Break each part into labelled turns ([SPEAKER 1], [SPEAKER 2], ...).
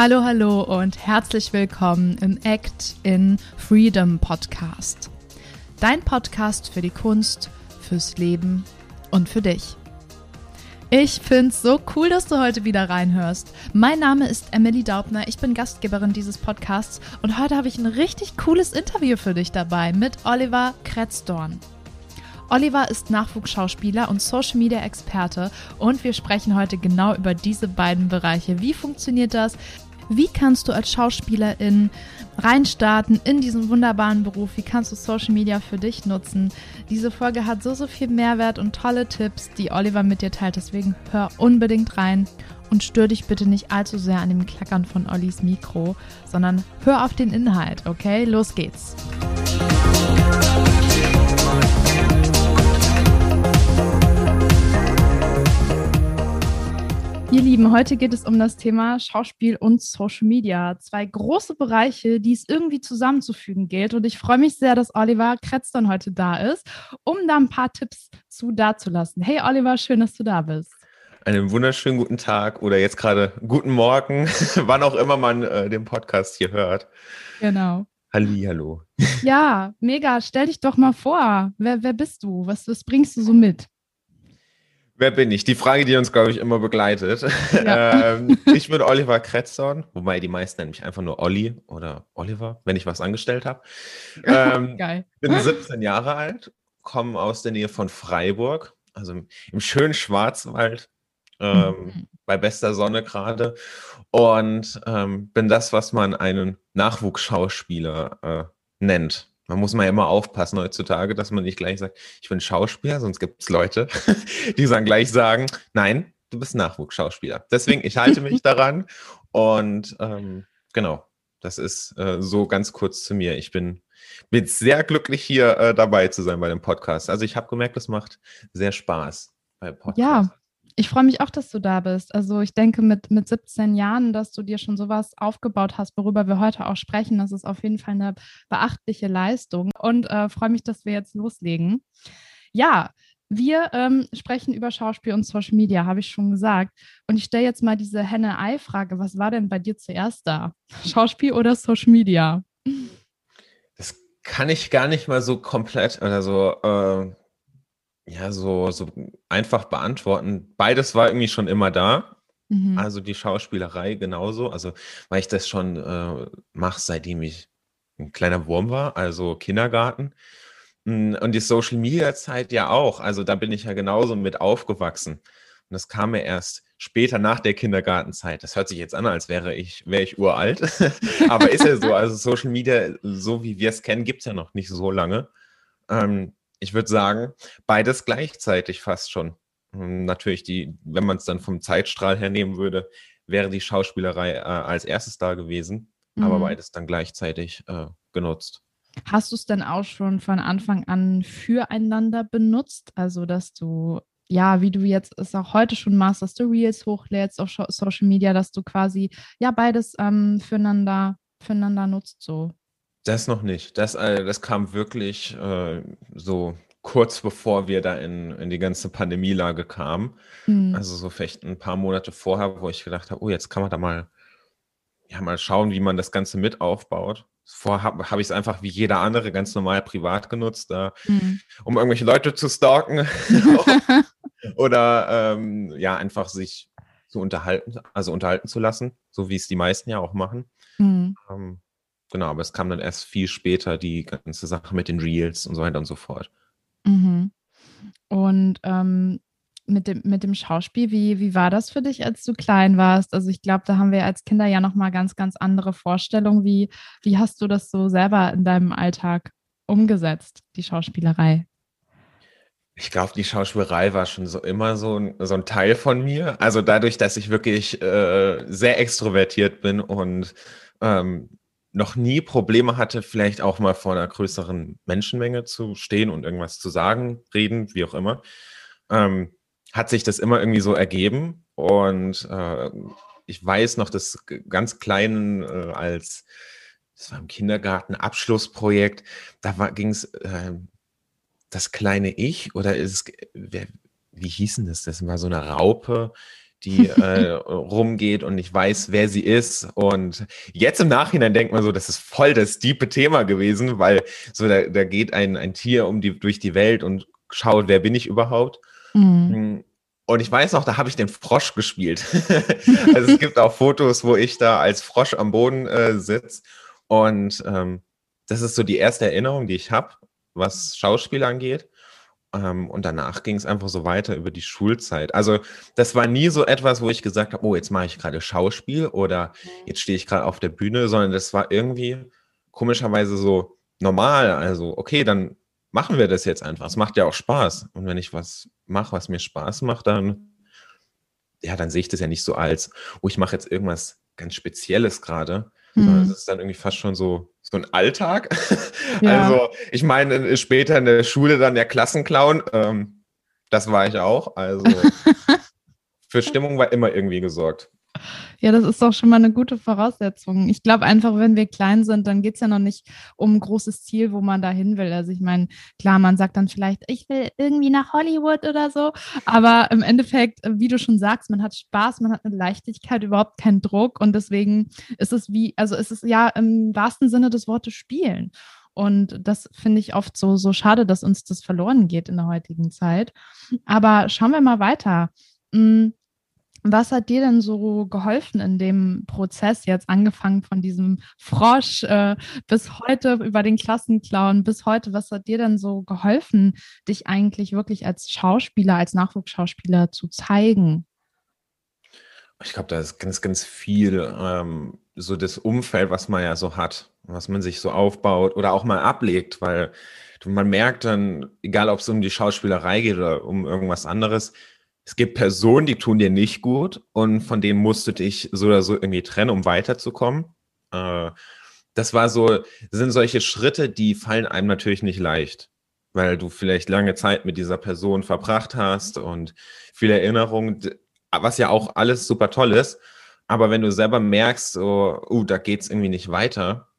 [SPEAKER 1] Hallo, hallo und herzlich willkommen im Act in Freedom Podcast. Dein Podcast für die Kunst, fürs Leben und für dich. Ich find's so cool, dass du heute wieder reinhörst. Mein Name ist Emily Daubner, ich bin Gastgeberin dieses Podcasts und heute habe ich ein richtig cooles Interview für dich dabei mit Oliver Kretzdorn. Oliver ist Nachwuchsschauspieler und Social Media Experte und wir sprechen heute genau über diese beiden Bereiche. Wie funktioniert das? Wie kannst du als Schauspielerin reinstarten in diesen wunderbaren Beruf? Wie kannst du Social Media für dich nutzen? Diese Folge hat so, so viel Mehrwert und tolle Tipps, die Oliver mit dir teilt. Deswegen hör unbedingt rein und stör dich bitte nicht allzu sehr an dem Klackern von Ollis Mikro, sondern hör auf den Inhalt, okay? Los geht's. Ihr Lieben, heute geht es um das Thema Schauspiel und Social Media. Zwei große Bereiche, die es irgendwie zusammenzufügen gilt. Und ich freue mich sehr, dass Oliver Kretzton heute da ist, um da ein paar Tipps zu dazulassen. Hey Oliver, schön, dass du da bist.
[SPEAKER 2] Einen wunderschönen guten Tag oder jetzt gerade guten Morgen, wann auch immer man äh, den Podcast hier hört.
[SPEAKER 1] Genau.
[SPEAKER 2] Halli, hallo.
[SPEAKER 1] Ja, mega. Stell dich doch mal vor. Wer, wer bist du? Was, was bringst du so mit?
[SPEAKER 2] Wer bin ich? Die Frage, die uns, glaube ich, immer begleitet. Ja. ähm, ich bin Oliver Kretzorn, wobei die meisten nennen mich einfach nur Olli oder Oliver, wenn ich was angestellt habe. Ähm, Geil. Bin 17 Jahre alt, komme aus der Nähe von Freiburg, also im schönen Schwarzwald, ähm, mhm. bei bester Sonne gerade. Und ähm, bin das, was man einen Nachwuchsschauspieler äh, nennt. Man muss mal immer aufpassen heutzutage, dass man nicht gleich sagt, ich bin Schauspieler, sonst gibt es Leute, die dann gleich sagen, nein, du bist Nachwuchsschauspieler. Deswegen, ich halte mich daran und ähm, genau, das ist äh, so ganz kurz zu mir. Ich bin, bin sehr glücklich, hier äh, dabei zu sein bei dem Podcast. Also ich habe gemerkt, es macht sehr Spaß
[SPEAKER 1] bei Podcasts. Ja, ich freue mich auch, dass du da bist. Also ich denke mit, mit 17 Jahren, dass du dir schon sowas aufgebaut hast, worüber wir heute auch sprechen, das ist auf jeden Fall eine beachtliche Leistung und äh, freue mich, dass wir jetzt loslegen. Ja, wir ähm, sprechen über Schauspiel und Social Media, habe ich schon gesagt. Und ich stelle jetzt mal diese Henne-Ei-Frage. Was war denn bei dir zuerst da? Schauspiel oder Social Media?
[SPEAKER 2] Das kann ich gar nicht mal so komplett oder so äh, ja, so, so einfach beantworten. Beides war irgendwie schon immer da. Mhm. Also die Schauspielerei genauso. Also, weil ich das schon äh, mache, seitdem ich ein kleiner Wurm war, also Kindergarten. Hm, und die Social Media Zeit ja auch. Also da bin ich ja genauso mit aufgewachsen. Und das kam mir erst später nach der Kindergartenzeit. Das hört sich jetzt an, als wäre ich, wäre ich uralt. Aber ist ja so. Also Social Media, so wie wir es kennen, gibt es ja noch nicht so lange. Ähm, ich würde sagen, beides gleichzeitig fast schon. Hm, natürlich, die, wenn man es dann vom Zeitstrahl her nehmen würde, wäre die Schauspielerei äh, als erstes da gewesen, mhm. aber beides dann gleichzeitig äh, genutzt.
[SPEAKER 1] Hast du es denn auch schon von Anfang an füreinander benutzt? Also, dass du, ja, wie du jetzt es auch heute schon machst, dass du Reels hochlädst auf Social Media, dass du quasi, ja, beides ähm, füreinander, füreinander nutzt, so.
[SPEAKER 2] Das noch nicht. Das, äh, das kam wirklich äh, so kurz bevor wir da in, in die ganze Pandemielage kamen. Mhm. Also so vielleicht ein paar Monate vorher, wo ich gedacht habe, oh, jetzt kann man da mal, ja, mal schauen, wie man das Ganze mit aufbaut. Vorher habe hab ich es einfach wie jeder andere ganz normal privat genutzt, äh, mhm. um irgendwelche Leute zu stalken oder ähm, ja, einfach sich zu unterhalten, also unterhalten zu lassen, so wie es die meisten ja auch machen. Mhm. Ähm, Genau, aber es kam dann erst viel später die ganze Sache mit den Reels und so weiter und so fort.
[SPEAKER 1] Mhm. Und ähm, mit, dem, mit dem Schauspiel, wie, wie war das für dich, als du klein warst? Also ich glaube, da haben wir als Kinder ja nochmal ganz, ganz andere Vorstellungen. Wie, wie hast du das so selber in deinem Alltag umgesetzt, die Schauspielerei?
[SPEAKER 2] Ich glaube, die Schauspielerei war schon so immer so ein, so ein Teil von mir. Also dadurch, dass ich wirklich äh, sehr extrovertiert bin und ähm, noch nie Probleme hatte, vielleicht auch mal vor einer größeren Menschenmenge zu stehen und irgendwas zu sagen, reden, wie auch immer, ähm, hat sich das immer irgendwie so ergeben. Und äh, ich weiß noch, das ganz Kleinen äh, als, das war im Kindergarten, Abschlussprojekt, da ging es äh, das kleine Ich oder ist wer, wie hieß denn das? Das war so eine Raupe, die äh, rumgeht und ich weiß, wer sie ist. Und jetzt im Nachhinein denkt man so, das ist voll das diepe Thema gewesen, weil so da, da geht ein, ein Tier um die, durch die Welt und schaut, wer bin ich überhaupt. Mhm. Hm. Und ich weiß noch, da habe ich den Frosch gespielt. also es gibt auch Fotos, wo ich da als Frosch am Boden äh, sitze. Und ähm, das ist so die erste Erinnerung, die ich habe, was Schauspiel angeht. Ähm, und danach ging es einfach so weiter über die Schulzeit. Also das war nie so etwas, wo ich gesagt habe, oh, jetzt mache ich gerade Schauspiel oder jetzt stehe ich gerade auf der Bühne, sondern das war irgendwie komischerweise so normal. Also okay, dann machen wir das jetzt einfach. Es macht ja auch Spaß. Und wenn ich was mache, was mir Spaß macht, dann ja, dann sehe ich das ja nicht so als, oh, ich mache jetzt irgendwas ganz Spezielles gerade, Mhm. Das ist dann irgendwie fast schon so, so ein Alltag. Ja. Also ich meine, später in der Schule dann der Klassenclown, ähm, das war ich auch. Also für Stimmung war immer irgendwie gesorgt.
[SPEAKER 1] Ja, das ist doch schon mal eine gute Voraussetzung. Ich glaube einfach, wenn wir klein sind, dann geht es ja noch nicht um ein großes Ziel, wo man da hin will. Also ich meine, klar, man sagt dann vielleicht, ich will irgendwie nach Hollywood oder so, aber im Endeffekt, äh, wie du schon sagst, man hat Spaß, man hat eine Leichtigkeit, überhaupt keinen Druck und deswegen ist es wie, also ist es ja im wahrsten Sinne des Wortes spielen. Und das finde ich oft so, so schade, dass uns das verloren geht in der heutigen Zeit. Aber schauen wir mal weiter. Was hat dir denn so geholfen in dem Prozess, jetzt angefangen von diesem Frosch äh, bis heute über den Klassenclown bis heute? Was hat dir denn so geholfen, dich eigentlich wirklich als Schauspieler, als Nachwuchsschauspieler zu zeigen?
[SPEAKER 2] Ich glaube, da ist ganz, ganz viel ähm, so das Umfeld, was man ja so hat, was man sich so aufbaut oder auch mal ablegt, weil man merkt dann, egal ob es um die Schauspielerei geht oder um irgendwas anderes, es gibt Personen, die tun dir nicht gut und von denen musst du dich so oder so irgendwie trennen, um weiterzukommen. Äh, das war so, sind solche Schritte, die fallen einem natürlich nicht leicht, weil du vielleicht lange Zeit mit dieser Person verbracht hast und viele Erinnerungen, was ja auch alles super toll ist. Aber wenn du selber merkst, so, uh, da geht es irgendwie nicht weiter,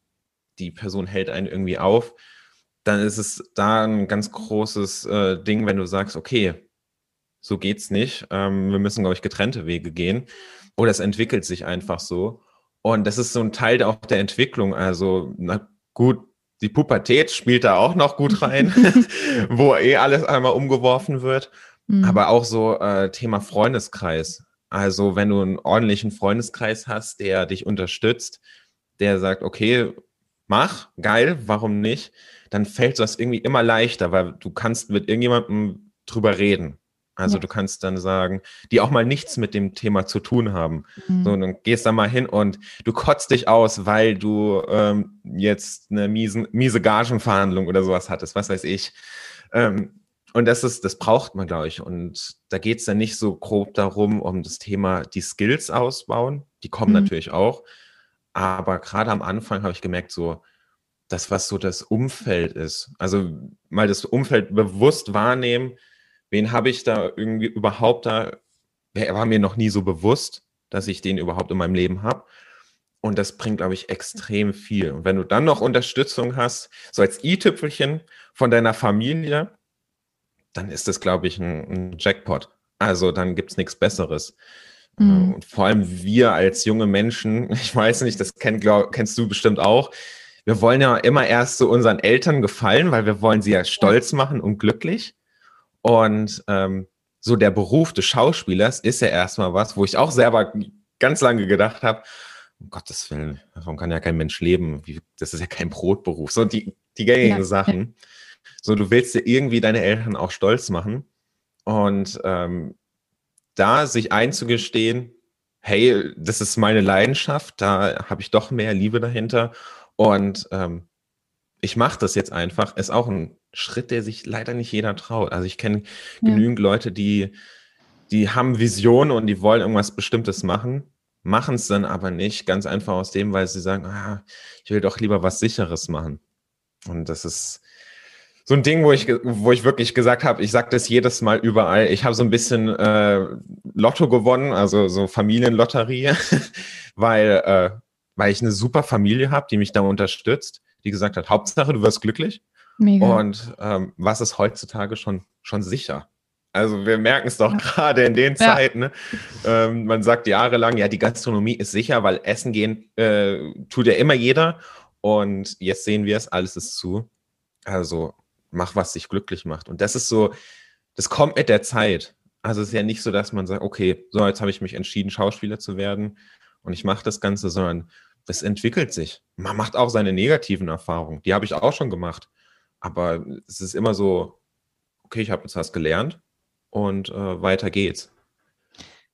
[SPEAKER 2] die Person hält einen irgendwie auf, dann ist es da ein ganz großes äh, Ding, wenn du sagst, okay, so geht's nicht. Ähm, wir müssen, glaube ich, getrennte Wege gehen. Oder es entwickelt sich einfach so. Und das ist so ein Teil auch der Entwicklung. Also, na gut, die Pubertät spielt da auch noch gut rein, wo eh alles einmal umgeworfen wird. Mhm. Aber auch so äh, Thema Freundeskreis. Also, wenn du einen ordentlichen Freundeskreis hast, der dich unterstützt, der sagt, okay, mach, geil, warum nicht? Dann fällt das irgendwie immer leichter, weil du kannst mit irgendjemandem drüber reden. Also ja. du kannst dann sagen, die auch mal nichts mit dem Thema zu tun haben. Mhm. So, dann gehst da mal hin und du kotzt dich aus, weil du ähm, jetzt eine miesen, miese Gagenverhandlung oder sowas hattest, was weiß ich. Ähm, und das ist, das braucht man, glaube ich. Und da geht es dann nicht so grob darum, um das Thema die Skills ausbauen. Die kommen mhm. natürlich auch. Aber gerade am Anfang habe ich gemerkt, so, das, was so das Umfeld ist. Also mal das Umfeld bewusst wahrnehmen, wen habe ich da irgendwie überhaupt da, er war mir noch nie so bewusst, dass ich den überhaupt in meinem Leben habe. Und das bringt, glaube ich, extrem viel. Und wenn du dann noch Unterstützung hast, so als i-Tüpfelchen von deiner Familie, dann ist das, glaube ich, ein, ein Jackpot. Also dann gibt es nichts Besseres. Mhm. Und vor allem wir als junge Menschen, ich weiß nicht, das kenn, glaub, kennst du bestimmt auch, wir wollen ja immer erst so unseren Eltern gefallen, weil wir wollen sie ja stolz machen und glücklich. Und ähm, so der Beruf des Schauspielers ist ja erstmal was, wo ich auch selber ganz lange gedacht habe, um Gottes Willen, davon kann ja kein Mensch leben. Wie, das ist ja kein Brotberuf. So die, die gängigen ja. Sachen. So, du willst dir irgendwie deine Eltern auch stolz machen. Und ähm, da sich einzugestehen, hey, das ist meine Leidenschaft, da habe ich doch mehr Liebe dahinter. Und ähm, ich mache das jetzt einfach, ist auch ein Schritt, der sich leider nicht jeder traut. Also ich kenne ja. genügend Leute, die, die haben Visionen und die wollen irgendwas Bestimmtes machen, machen es dann aber nicht, ganz einfach aus dem, weil sie sagen, ah, ich will doch lieber was Sicheres machen. Und das ist so ein Ding, wo ich, wo ich wirklich gesagt habe, ich sage das jedes Mal überall. Ich habe so ein bisschen äh, Lotto gewonnen, also so Familienlotterie, weil, äh, weil ich eine super Familie habe, die mich da unterstützt, die gesagt hat, Hauptsache, du wirst glücklich. Mega. Und ähm, was ist heutzutage schon, schon sicher? Also wir merken es doch ja. gerade in den Zeiten. Ne? Ähm, man sagt jahrelang, ja, die Gastronomie ist sicher, weil Essen gehen äh, tut ja immer jeder. Und jetzt sehen wir es, alles ist zu. Also mach, was dich glücklich macht. Und das ist so, das kommt mit der Zeit. Also es ist ja nicht so, dass man sagt, okay, so jetzt habe ich mich entschieden, Schauspieler zu werden und ich mache das Ganze, sondern es entwickelt sich. Man macht auch seine negativen Erfahrungen. Die habe ich auch schon gemacht. Aber es ist immer so, okay, ich habe jetzt was gelernt und äh, weiter geht's.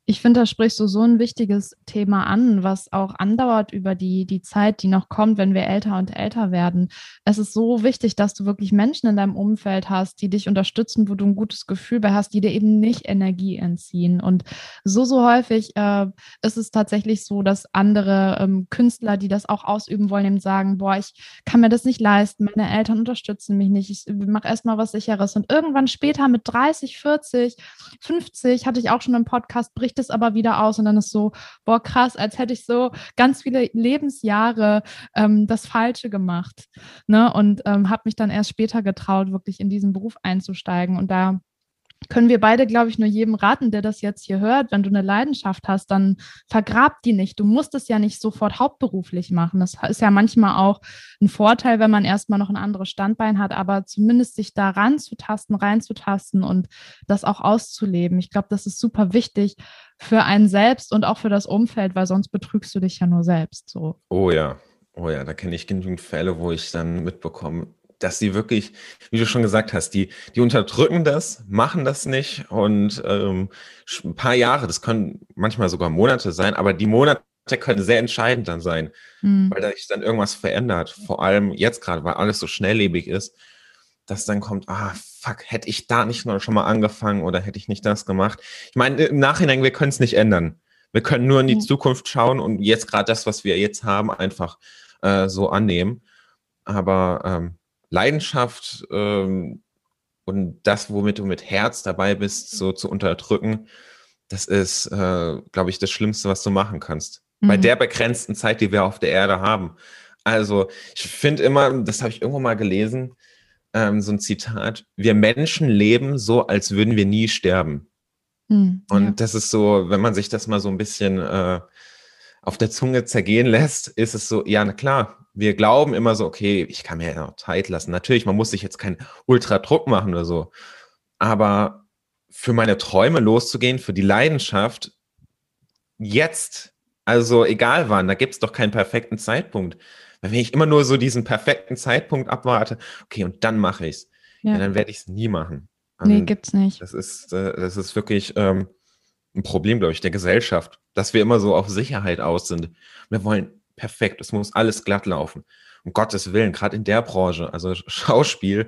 [SPEAKER 1] Ich finde, da sprichst du so ein wichtiges Thema an, was auch andauert über die, die Zeit, die noch kommt, wenn wir älter und älter werden. Es ist so wichtig, dass du wirklich Menschen in deinem Umfeld hast, die dich unterstützen, wo du ein gutes Gefühl bei hast, die dir eben nicht Energie entziehen. Und so, so häufig äh, ist es tatsächlich so, dass andere ähm, Künstler, die das auch ausüben wollen, eben sagen, boah, ich kann mir das nicht leisten, meine Eltern unterstützen mich nicht, ich mache erstmal was Sicheres. Und irgendwann später mit 30, 40, 50, hatte ich auch schon im Podcast Bericht bricht es aber wieder aus und dann ist so, boah, krass, als hätte ich so ganz viele Lebensjahre ähm, das Falsche gemacht. Ne? Und ähm, habe mich dann erst später getraut, wirklich in diesen Beruf einzusteigen. Und da können wir beide, glaube ich, nur jedem raten, der das jetzt hier hört, wenn du eine Leidenschaft hast, dann vergrab die nicht. Du musst es ja nicht sofort hauptberuflich machen. Das ist ja manchmal auch ein Vorteil, wenn man erstmal noch ein anderes Standbein hat, aber zumindest sich da ranzutasten, reinzutasten und das auch auszuleben. Ich glaube, das ist super wichtig für einen selbst und auch für das Umfeld, weil sonst betrügst du dich ja nur selbst so.
[SPEAKER 2] Oh ja, oh ja, da kenne ich genügend Fälle, wo ich dann mitbekomme, dass die wirklich, wie du schon gesagt hast, die, die unterdrücken das, machen das nicht und ähm, ein paar Jahre, das können manchmal sogar Monate sein, aber die Monate können sehr entscheidend dann sein, mhm. weil da sich dann irgendwas verändert. Vor allem jetzt gerade, weil alles so schnelllebig ist, dass dann kommt, ah, fuck, hätte ich da nicht noch schon mal angefangen oder hätte ich nicht das gemacht. Ich meine, im Nachhinein, wir können es nicht ändern. Wir können nur in die mhm. Zukunft schauen und jetzt gerade das, was wir jetzt haben, einfach äh, so annehmen. Aber ähm, Leidenschaft ähm, und das, womit du mit Herz dabei bist, so zu unterdrücken, das ist, äh, glaube ich, das Schlimmste, was du machen kannst. Mhm. Bei der begrenzten Zeit, die wir auf der Erde haben. Also ich finde immer, das habe ich irgendwo mal gelesen, ähm, so ein Zitat, wir Menschen leben so, als würden wir nie sterben. Mhm, und ja. das ist so, wenn man sich das mal so ein bisschen äh, auf der Zunge zergehen lässt, ist es so, ja, na klar, wir glauben immer so, okay, ich kann mir ja noch Zeit lassen. Natürlich, man muss sich jetzt keinen Ultradruck machen oder so. Aber für meine Träume loszugehen, für die Leidenschaft, jetzt, also egal wann, da gibt es doch keinen perfekten Zeitpunkt. Weil wenn ich immer nur so diesen perfekten Zeitpunkt abwarte, okay, und dann mache ich es, ja. ja. dann werde ich es nie machen.
[SPEAKER 1] Und nee, gibt's nicht.
[SPEAKER 2] Das ist, äh, das ist wirklich ähm, ein Problem, glaube ich, der Gesellschaft, dass wir immer so auf Sicherheit aus sind. Wir wollen perfekt. Es muss alles glatt laufen. Um Gottes Willen, gerade in der Branche, also Schauspiel,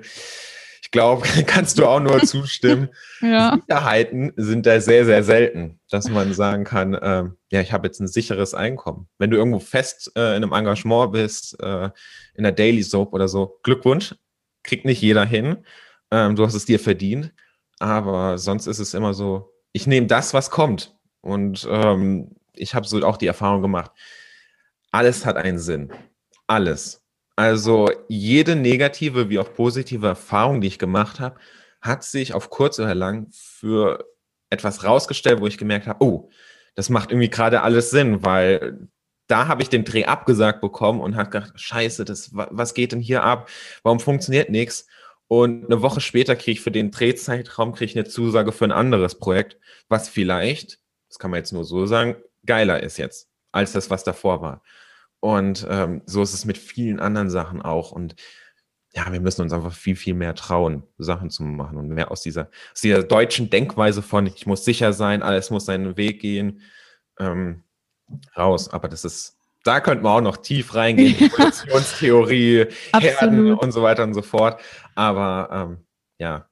[SPEAKER 2] ich glaube, kannst du auch nur zustimmen. ja. Sicherheiten sind da sehr, sehr selten, dass man sagen kann, äh, ja, ich habe jetzt ein sicheres Einkommen. Wenn du irgendwo fest äh, in einem Engagement bist, äh, in der Daily Soap oder so, Glückwunsch, kriegt nicht jeder hin. Ähm, du hast es dir verdient. Aber sonst ist es immer so, ich nehme das, was kommt. Und ähm, ich habe so auch die Erfahrung gemacht, alles hat einen Sinn. Alles. Also jede negative wie auch positive Erfahrung, die ich gemacht habe, hat sich auf kurz oder lang für etwas rausgestellt, wo ich gemerkt habe, oh, das macht irgendwie gerade alles Sinn, weil da habe ich den Dreh abgesagt bekommen und habe gedacht, scheiße, das, was geht denn hier ab? Warum funktioniert nichts? Und eine Woche später kriege ich für den Drehzeitraum kriege ich eine Zusage für ein anderes Projekt, was vielleicht, das kann man jetzt nur so sagen, geiler ist jetzt als das, was davor war. Und ähm, so ist es mit vielen anderen Sachen auch. Und ja, wir müssen uns einfach viel, viel mehr trauen, Sachen zu machen und mehr aus dieser, aus dieser deutschen Denkweise von, ich muss sicher sein, alles muss seinen Weg gehen, ähm, raus. Aber das ist, da könnten wir auch noch tief reingehen, Evolutionstheorie, Herden und so weiter und so fort. Aber ähm, ja,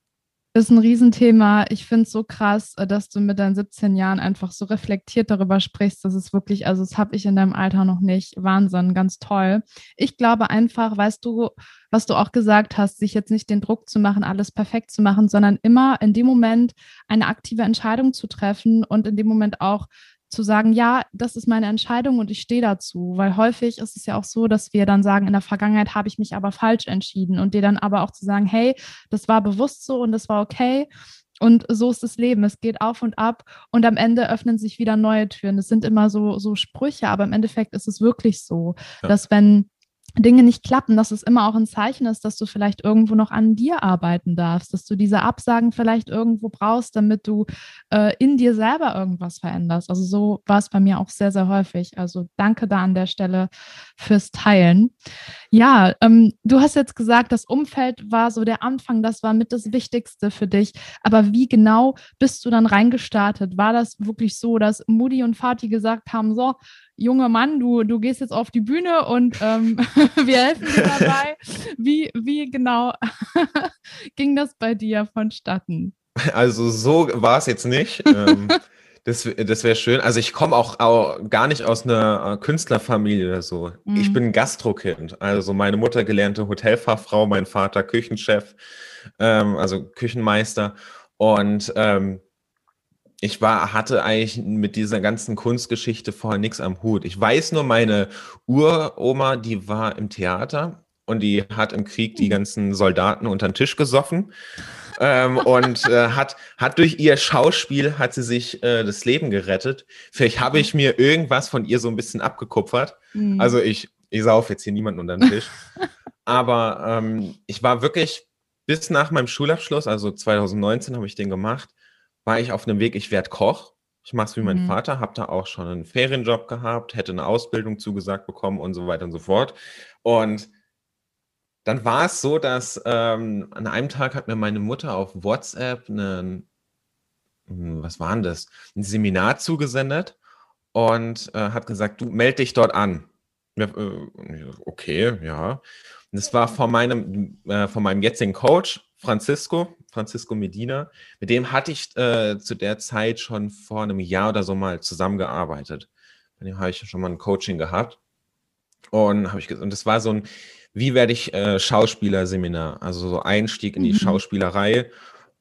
[SPEAKER 1] ist ein Riesenthema. Ich finde es so krass, äh, dass du mit deinen 17 Jahren einfach so reflektiert darüber sprichst. Das ist wirklich, also das habe ich in deinem Alter noch nicht. Wahnsinn, ganz toll. Ich glaube einfach, weißt du, was du auch gesagt hast, sich jetzt nicht den Druck zu machen, alles perfekt zu machen, sondern immer in dem Moment eine aktive Entscheidung zu treffen und in dem Moment auch zu sagen, ja, das ist meine Entscheidung und ich stehe dazu, weil häufig ist es ja auch so, dass wir dann sagen, in der Vergangenheit habe ich mich aber falsch entschieden und dir dann aber auch zu sagen, hey, das war bewusst so und das war okay Und so ist das Leben. Es geht auf und ab und am Ende öffnen sich wieder neue Türen. Das sind immer so, so Sprüche, aber im Endeffekt ist es wirklich so, ja. dass wenn Dinge nicht klappen, dass es immer auch ein Zeichen ist, dass du vielleicht irgendwo noch an dir arbeiten darfst, dass du diese Absagen vielleicht irgendwo brauchst, damit du äh, in dir selber irgendwas veränderst. Also so war es bei mir auch sehr, sehr häufig. Also danke da an der Stelle fürs Teilen. Ja, ähm, du hast jetzt gesagt, das Umfeld war so der Anfang, das war mit das Wichtigste für dich. Aber wie genau bist du dann reingestartet? War das wirklich so, dass Moody und Fatih gesagt haben, so, junger Mann, du, du gehst jetzt auf die Bühne und ähm, wir helfen dir dabei. Wie, wie genau ging das bei dir vonstatten?
[SPEAKER 2] Also so war es jetzt nicht. Ähm, das das wäre schön. Also ich komme auch, auch, gar nicht aus einer äh, Künstlerfamilie oder so. Mhm. Ich bin Gastrokind. Also meine Mutter gelernte Hotelfachfrau, mein Vater Küchenchef, ähm, also Küchenmeister. Und ähm, ich war, hatte eigentlich mit dieser ganzen Kunstgeschichte vorher nichts am Hut. Ich weiß nur, meine Uroma, die war im Theater und die hat im Krieg die hm. ganzen Soldaten unter den Tisch gesoffen. ähm, und äh, hat, hat durch ihr Schauspiel hat sie sich äh, das Leben gerettet. Vielleicht habe ich mir irgendwas von ihr so ein bisschen abgekupfert. Mhm. Also ich, ich sauf jetzt hier niemanden unter den Tisch. Aber ähm, ich war wirklich bis nach meinem Schulabschluss, also 2019 habe ich den gemacht, war ich auf einem Weg, ich werde Koch. Ich mache es wie mein mhm. Vater, habe da auch schon einen Ferienjob gehabt, hätte eine Ausbildung zugesagt bekommen und so weiter und so fort. Und dann war es so, dass ähm, an einem Tag hat mir meine Mutter auf WhatsApp einen, hm, was war denn das, ein Seminar zugesendet und äh, hat gesagt, du melde dich dort an. Äh, okay, ja. Das war von meinem, äh, von meinem jetzigen Coach, Francisco, Francisco Medina. Mit dem hatte ich äh, zu der Zeit schon vor einem Jahr oder so mal zusammengearbeitet. Bei dem habe ich schon mal ein Coaching gehabt. Und habe ich und das war so ein, wie werde ich äh, Schauspielerseminar, also so Einstieg in die mhm. Schauspielerei.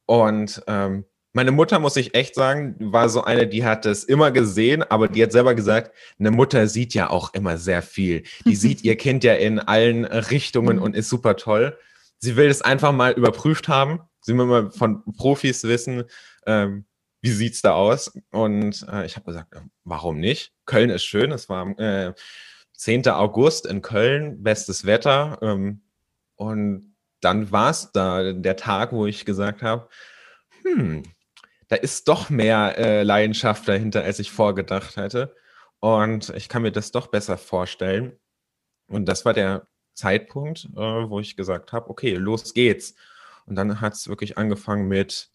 [SPEAKER 2] Und ähm, meine Mutter, muss ich echt sagen, war so eine, die hat es immer gesehen, aber die hat selber gesagt, eine Mutter sieht ja auch immer sehr viel. Die sieht ihr Kind ja in allen Richtungen mhm. und ist super toll sie will es einfach mal überprüft haben. Sie will mal von Profis wissen, ähm, wie sieht es da aus? Und äh, ich habe gesagt, warum nicht? Köln ist schön. Es war äh, 10. August in Köln, bestes Wetter. Ähm, und dann war es da der Tag, wo ich gesagt habe, hm, da ist doch mehr äh, Leidenschaft dahinter, als ich vorgedacht hätte. Und ich kann mir das doch besser vorstellen. Und das war der Zeitpunkt, äh, wo ich gesagt habe, okay, los geht's. Und dann hat es wirklich angefangen mit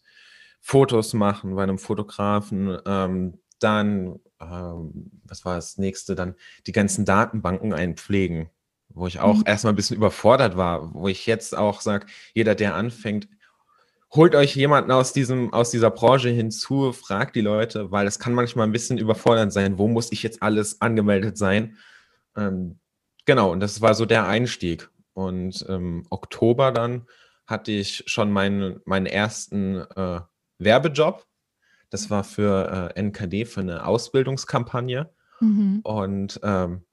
[SPEAKER 2] Fotos machen bei einem Fotografen, ähm, dann, ähm, was war das nächste, dann die ganzen Datenbanken einpflegen, wo ich auch mhm. erstmal ein bisschen überfordert war, wo ich jetzt auch sage, jeder, der anfängt, holt euch jemanden aus diesem, aus dieser Branche hinzu, fragt die Leute, weil es kann manchmal ein bisschen überfordernd sein, wo muss ich jetzt alles angemeldet sein. Ähm, Genau, und das war so der Einstieg. Und im ähm, Oktober dann hatte ich schon meinen, meinen ersten äh, Werbejob. Das war für äh, NKD, für eine Ausbildungskampagne. Mhm. Und ähm,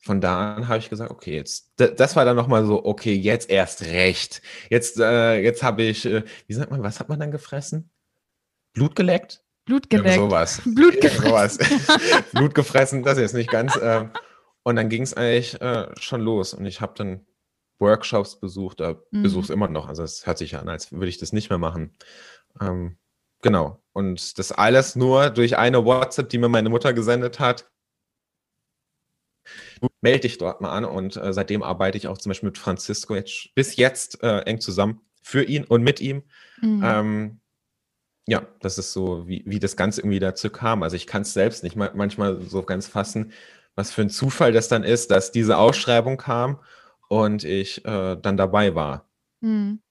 [SPEAKER 2] von da an habe ich gesagt, okay, jetzt, das war dann nochmal so, okay, jetzt erst recht. Jetzt, äh, jetzt habe ich, äh, wie sagt man, was hat man dann gefressen? Blut geleckt?
[SPEAKER 1] Blut geleckt. Ja,
[SPEAKER 2] sowas.
[SPEAKER 1] Blut gefressen.
[SPEAKER 2] Ja, Blut gefressen, das ist jetzt nicht ganz. Äh, und dann ging es eigentlich äh, schon los. Und ich habe dann Workshops besucht, äh, mhm. besuche es immer noch. Also es hört sich an, als würde ich das nicht mehr machen. Ähm, genau. Und das alles nur durch eine WhatsApp, die mir meine Mutter gesendet hat. Melde dich dort mal an und äh, seitdem arbeite ich auch zum Beispiel mit Francisco jetzt, bis jetzt äh, eng zusammen für ihn und mit ihm. Mhm. Ähm, ja, das ist so, wie, wie das Ganze irgendwie dazu kam. Also ich kann es selbst nicht manchmal so ganz fassen, was für ein Zufall das dann ist, dass diese Ausschreibung kam und ich äh, dann dabei war. Hm.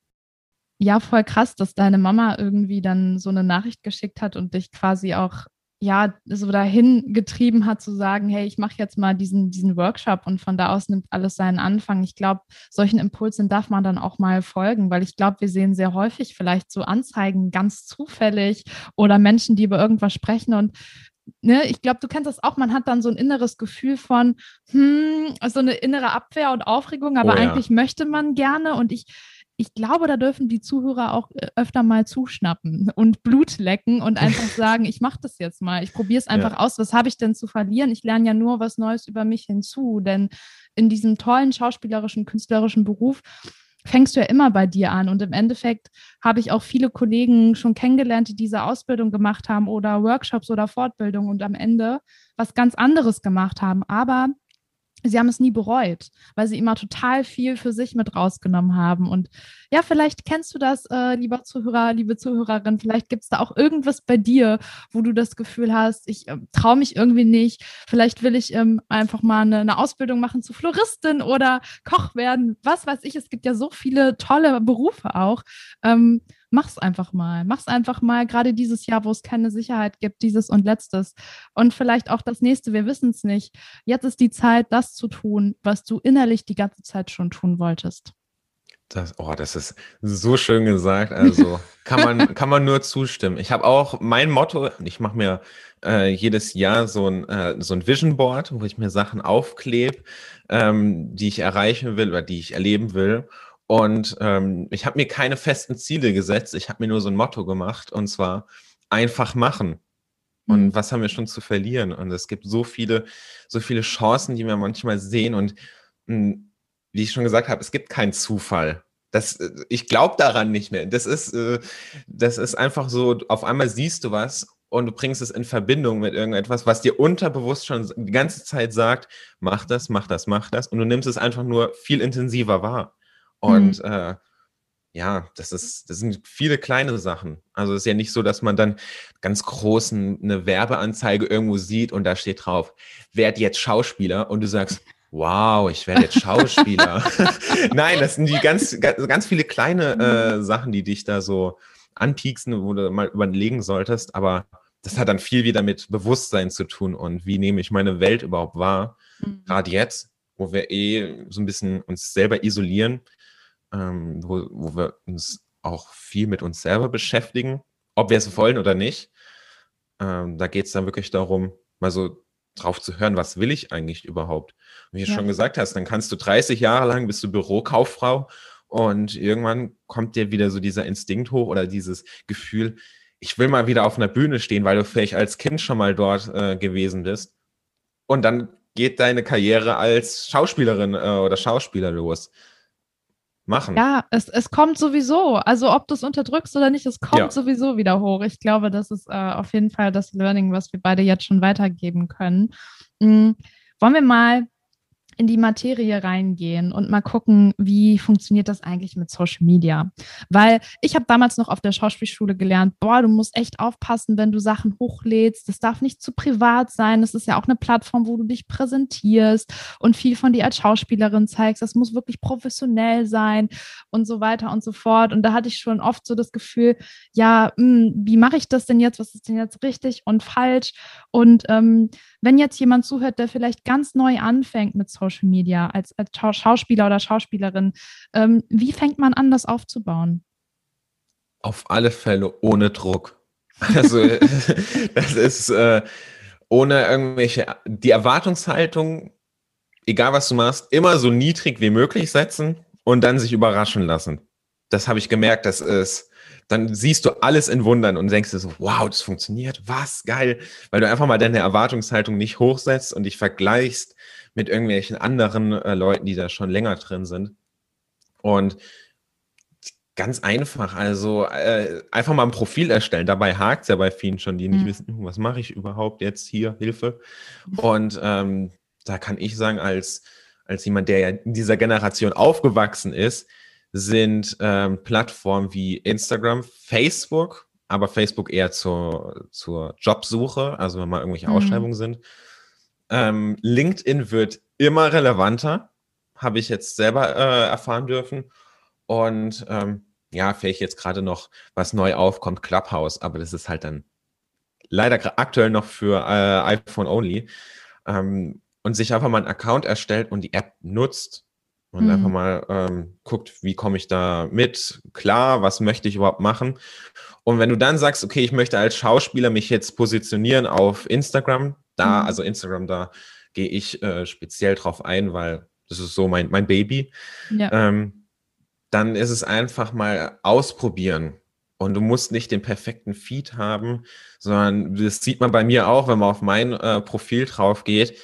[SPEAKER 1] Ja, voll krass, dass deine Mama irgendwie dann so eine Nachricht geschickt hat und dich quasi auch ja so dahin getrieben hat zu sagen, hey, ich mache jetzt mal diesen, diesen Workshop und von da aus nimmt alles seinen Anfang. Ich glaube, solchen Impulsen darf man dann auch mal folgen, weil ich glaube, wir sehen sehr häufig vielleicht so Anzeigen ganz zufällig oder Menschen, die über irgendwas sprechen und ne, ich glaube, du kennst das auch, man hat dann so ein inneres Gefühl von, hm, so eine innere Abwehr und Aufregung, aber oh, ja. eigentlich möchte man gerne und ich, ich glaube, da dürfen die Zuhörer auch äh, öfter mal zuschnappen und Blut lecken und einfach sagen, ich mache das jetzt mal, ich probiere es einfach ja. aus. Was habe ich denn zu verlieren? Ich lerne ja nur was Neues über mich hinzu, denn in diesem tollen schauspielerischen, künstlerischen Beruf fängst du ja immer bei dir an. Und im Endeffekt habe ich auch viele Kollegen schon kennengelernt, die diese Ausbildung gemacht haben oder Workshops oder Fortbildung und am Ende was ganz anderes gemacht haben. Aber sie haben es nie bereut, weil sie immer total viel für sich mit rausgenommen haben. Und ja, vielleicht kennst du das, äh, lieber Zuhörer, liebe Zuhörerin, vielleicht gibt es da auch irgendwas bei dir, wo du das Gefühl hast, ich äh, traue mich irgendwie nicht, vielleicht will ich ähm, einfach mal eine, eine, Ausbildung machen zu Floristin oder Koch werden, was weiß ich, es gibt ja so viele tolle Berufe auch. Ähm, mach's einfach mal. Mach's einfach mal, gerade dieses Jahr, wo es keine Sicherheit gibt, dieses und letztes. Und vielleicht auch das nächste, wir wissen es nicht. Jetzt ist die Zeit, das zu tun, was du innerlich die ganze Zeit schon tun wolltest.
[SPEAKER 2] Das, oh, das ist so schön gesagt. Also kann man, kann man nur zustimmen. Ich habe auch mein Motto, ich mache mir äh, jedes Jahr so ein, äh, so ein Vision Board, wo ich mir Sachen aufklebe, ähm, die ich erreichen will oder die ich erleben will. Und ähm, ich habe mir keine festen Ziele gesetzt. Ich habe mir nur so ein Motto gemacht und zwar einfach machen. Und mhm. was haben wir schon zu verlieren? Und es gibt so viele, so viele Chancen, die wir manchmal sehen. Und mh, hm, wie ich schon gesagt habe, es gibt keinen Zufall. Das, äh, ich glaube daran nicht mehr. Das ist, äh, das ist einfach so, auf einmal siehst du was und du bringst es in Verbindung mit irgendetwas, was dir unterbewusst schon die ganze Zeit sagt, mach das, mach das, mach das. Und du nimmst es einfach nur viel intensiver wahr. Und mhm. äh, ja, das ist, das sind viele kleine Sachen. Also es ist ja nicht so, dass man dann ganz großen eine Werbeanzeige irgendwo sieht und da steht drauf, werd jetzt Schauspieler und du sagst, wow, ich werde jetzt Schauspieler. Nein, das sind die ganz, ganz, ganz viele kleine äh, mhm. Sachen, die dich da so anpieksen, wo du mal überlegen solltest. Aber das hat dann viel wieder mit Bewusstsein zu tun und wie nehme ich meine Welt überhaupt wahr. Mhm. Gerade jetzt, wo wir eh so ein bisschen uns selber isolieren, ähm, wo, wo wir uns auch viel mit uns selber beschäftigen, ob wir es wollen oder nicht. Ähm, da geht es dann wirklich darum, mal so drauf zu hören, was will ich eigentlich überhaupt? Und wie du ja. schon gesagt hast, dann kannst du 30 Jahre lang bist du Bürokauffrau und irgendwann kommt dir wieder so dieser Instinkt hoch oder dieses Gefühl, ich will mal wieder auf einer Bühne stehen, weil du vielleicht als Kind schon mal dort äh, gewesen bist. Und dann geht deine Karriere als Schauspielerin äh, oder Schauspieler los machen.
[SPEAKER 1] Ja, es, es kommt sowieso. Also ob du es unterdrückst oder nicht, es kommt ja. sowieso wieder hoch. Ich glaube, das ist äh, auf jeden Fall das Learning, was wir beide jetzt schon weitergeben können. Mhm. Wollen wir mal in die Materie reingehen und mal gucken, wie funktioniert das eigentlich mit Social Media. Weil ich habe damals noch auf der Schauspielschule gelernt, boah, du musst echt aufpassen, wenn du Sachen hochlädst. Das darf nicht zu privat sein. Das ist ja auch eine Plattform, wo du dich präsentierst und viel von dir als Schauspielerin zeigst. Das muss wirklich professionell sein und so weiter und so fort. Und da hatte ich schon oft so das Gefühl, ja, mh, hm, wie mache ich das denn jetzt? Was ist denn jetzt richtig und falsch? Und ähm, wenn jetzt jemand zuhört, der vielleicht ganz neu anfängt mit Social Media als, als Schauspieler oder Schauspielerin, ähm, wie fängt man an, das aufzubauen?
[SPEAKER 2] Auf alle Fälle ohne Druck. Also das ist äh, ohne irgendwelche, die Erwartungshaltung, egal was du machst, immer so niedrig wie möglich setzen und dann sich überraschen lassen. Das habe ich gemerkt, das ist dann siehst du alles in Wundern und denkst dir so, wow, das funktioniert, was, geil, weil du einfach mal deine Erwartungshaltung nicht hochsetzt und dich vergleichst mit irgendwelchen anderen äh, Leuten, die da schon länger drin sind. Und ganz einfach, also äh, einfach mal ein Profil erstellen. Dabei hakt es ja bei vielen schon, die nicht mhm. wissen, hm, was mache ich überhaupt jetzt hier, Hilfe. Und ähm, da kann ich sagen, als, als jemand, der ja in dieser Generation aufgewachsen ist, sind ähm, Plattformen wie Instagram, Facebook, aber Facebook eher zur, zur Jobsuche, also wenn mal irgendwelche mhm. Ausschreibungen sind. Ähm, LinkedIn wird immer relevanter, habe ich jetzt selber äh, erfahren dürfen. Und ähm, ja, vielleicht jetzt gerade noch, was neu aufkommt, Clubhouse, aber das ist halt dann leider aktuell noch für äh, iPhone only. Ähm, und sich einfach mal einen Account erstellt und die App nutzt, und mhm. einfach mal ähm, guckt, wie komme ich da mit, klar, was möchte ich überhaupt machen. Und wenn du dann sagst, okay, ich möchte als Schauspieler mich jetzt positionieren auf Instagram, da, mhm. also Instagram, da gehe ich äh, speziell drauf ein, weil das ist so mein, mein Baby. Ja. Ähm, dann ist es einfach mal ausprobieren. Und du musst nicht den perfekten Feed haben, sondern das sieht man bei mir auch, wenn man auf mein äh, Profil drauf geht.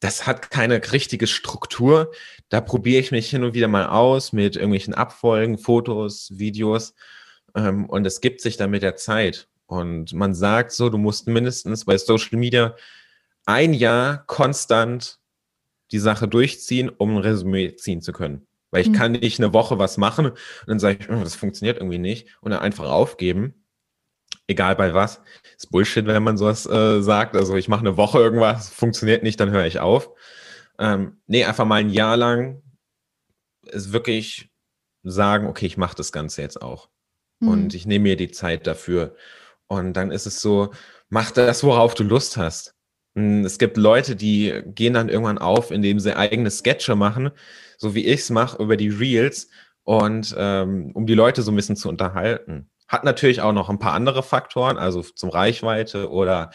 [SPEAKER 2] Das hat keine richtige Struktur. Da probiere ich mich hin und wieder mal aus mit irgendwelchen Abfolgen, Fotos, Videos. Ähm, und es gibt sich dann mit der Zeit. Und man sagt so, du musst mindestens bei Social Media ein Jahr konstant die Sache durchziehen, um ein Resümee ziehen zu können. Weil ich mhm. kann nicht eine Woche was machen und dann sage ich, oh, das funktioniert irgendwie nicht und dann einfach aufgeben. Egal bei was. ist Bullshit, wenn man sowas äh, sagt. Also ich mache eine Woche irgendwas, funktioniert nicht, dann höre ich auf. Ähm, nee, einfach mal ein Jahr lang ist wirklich sagen, okay, ich mache das Ganze jetzt auch. Mhm. Und ich nehme mir die Zeit dafür. Und dann ist es so, mach das, worauf du Lust hast. Hm, es gibt Leute, die gehen dann irgendwann auf, indem sie eigene Sketche machen, so wie ich es mache, über die Reels und ähm, um die Leute so ein bisschen zu unterhalten. Hat natürlich auch noch ein paar andere Faktoren, also zum Reichweite oder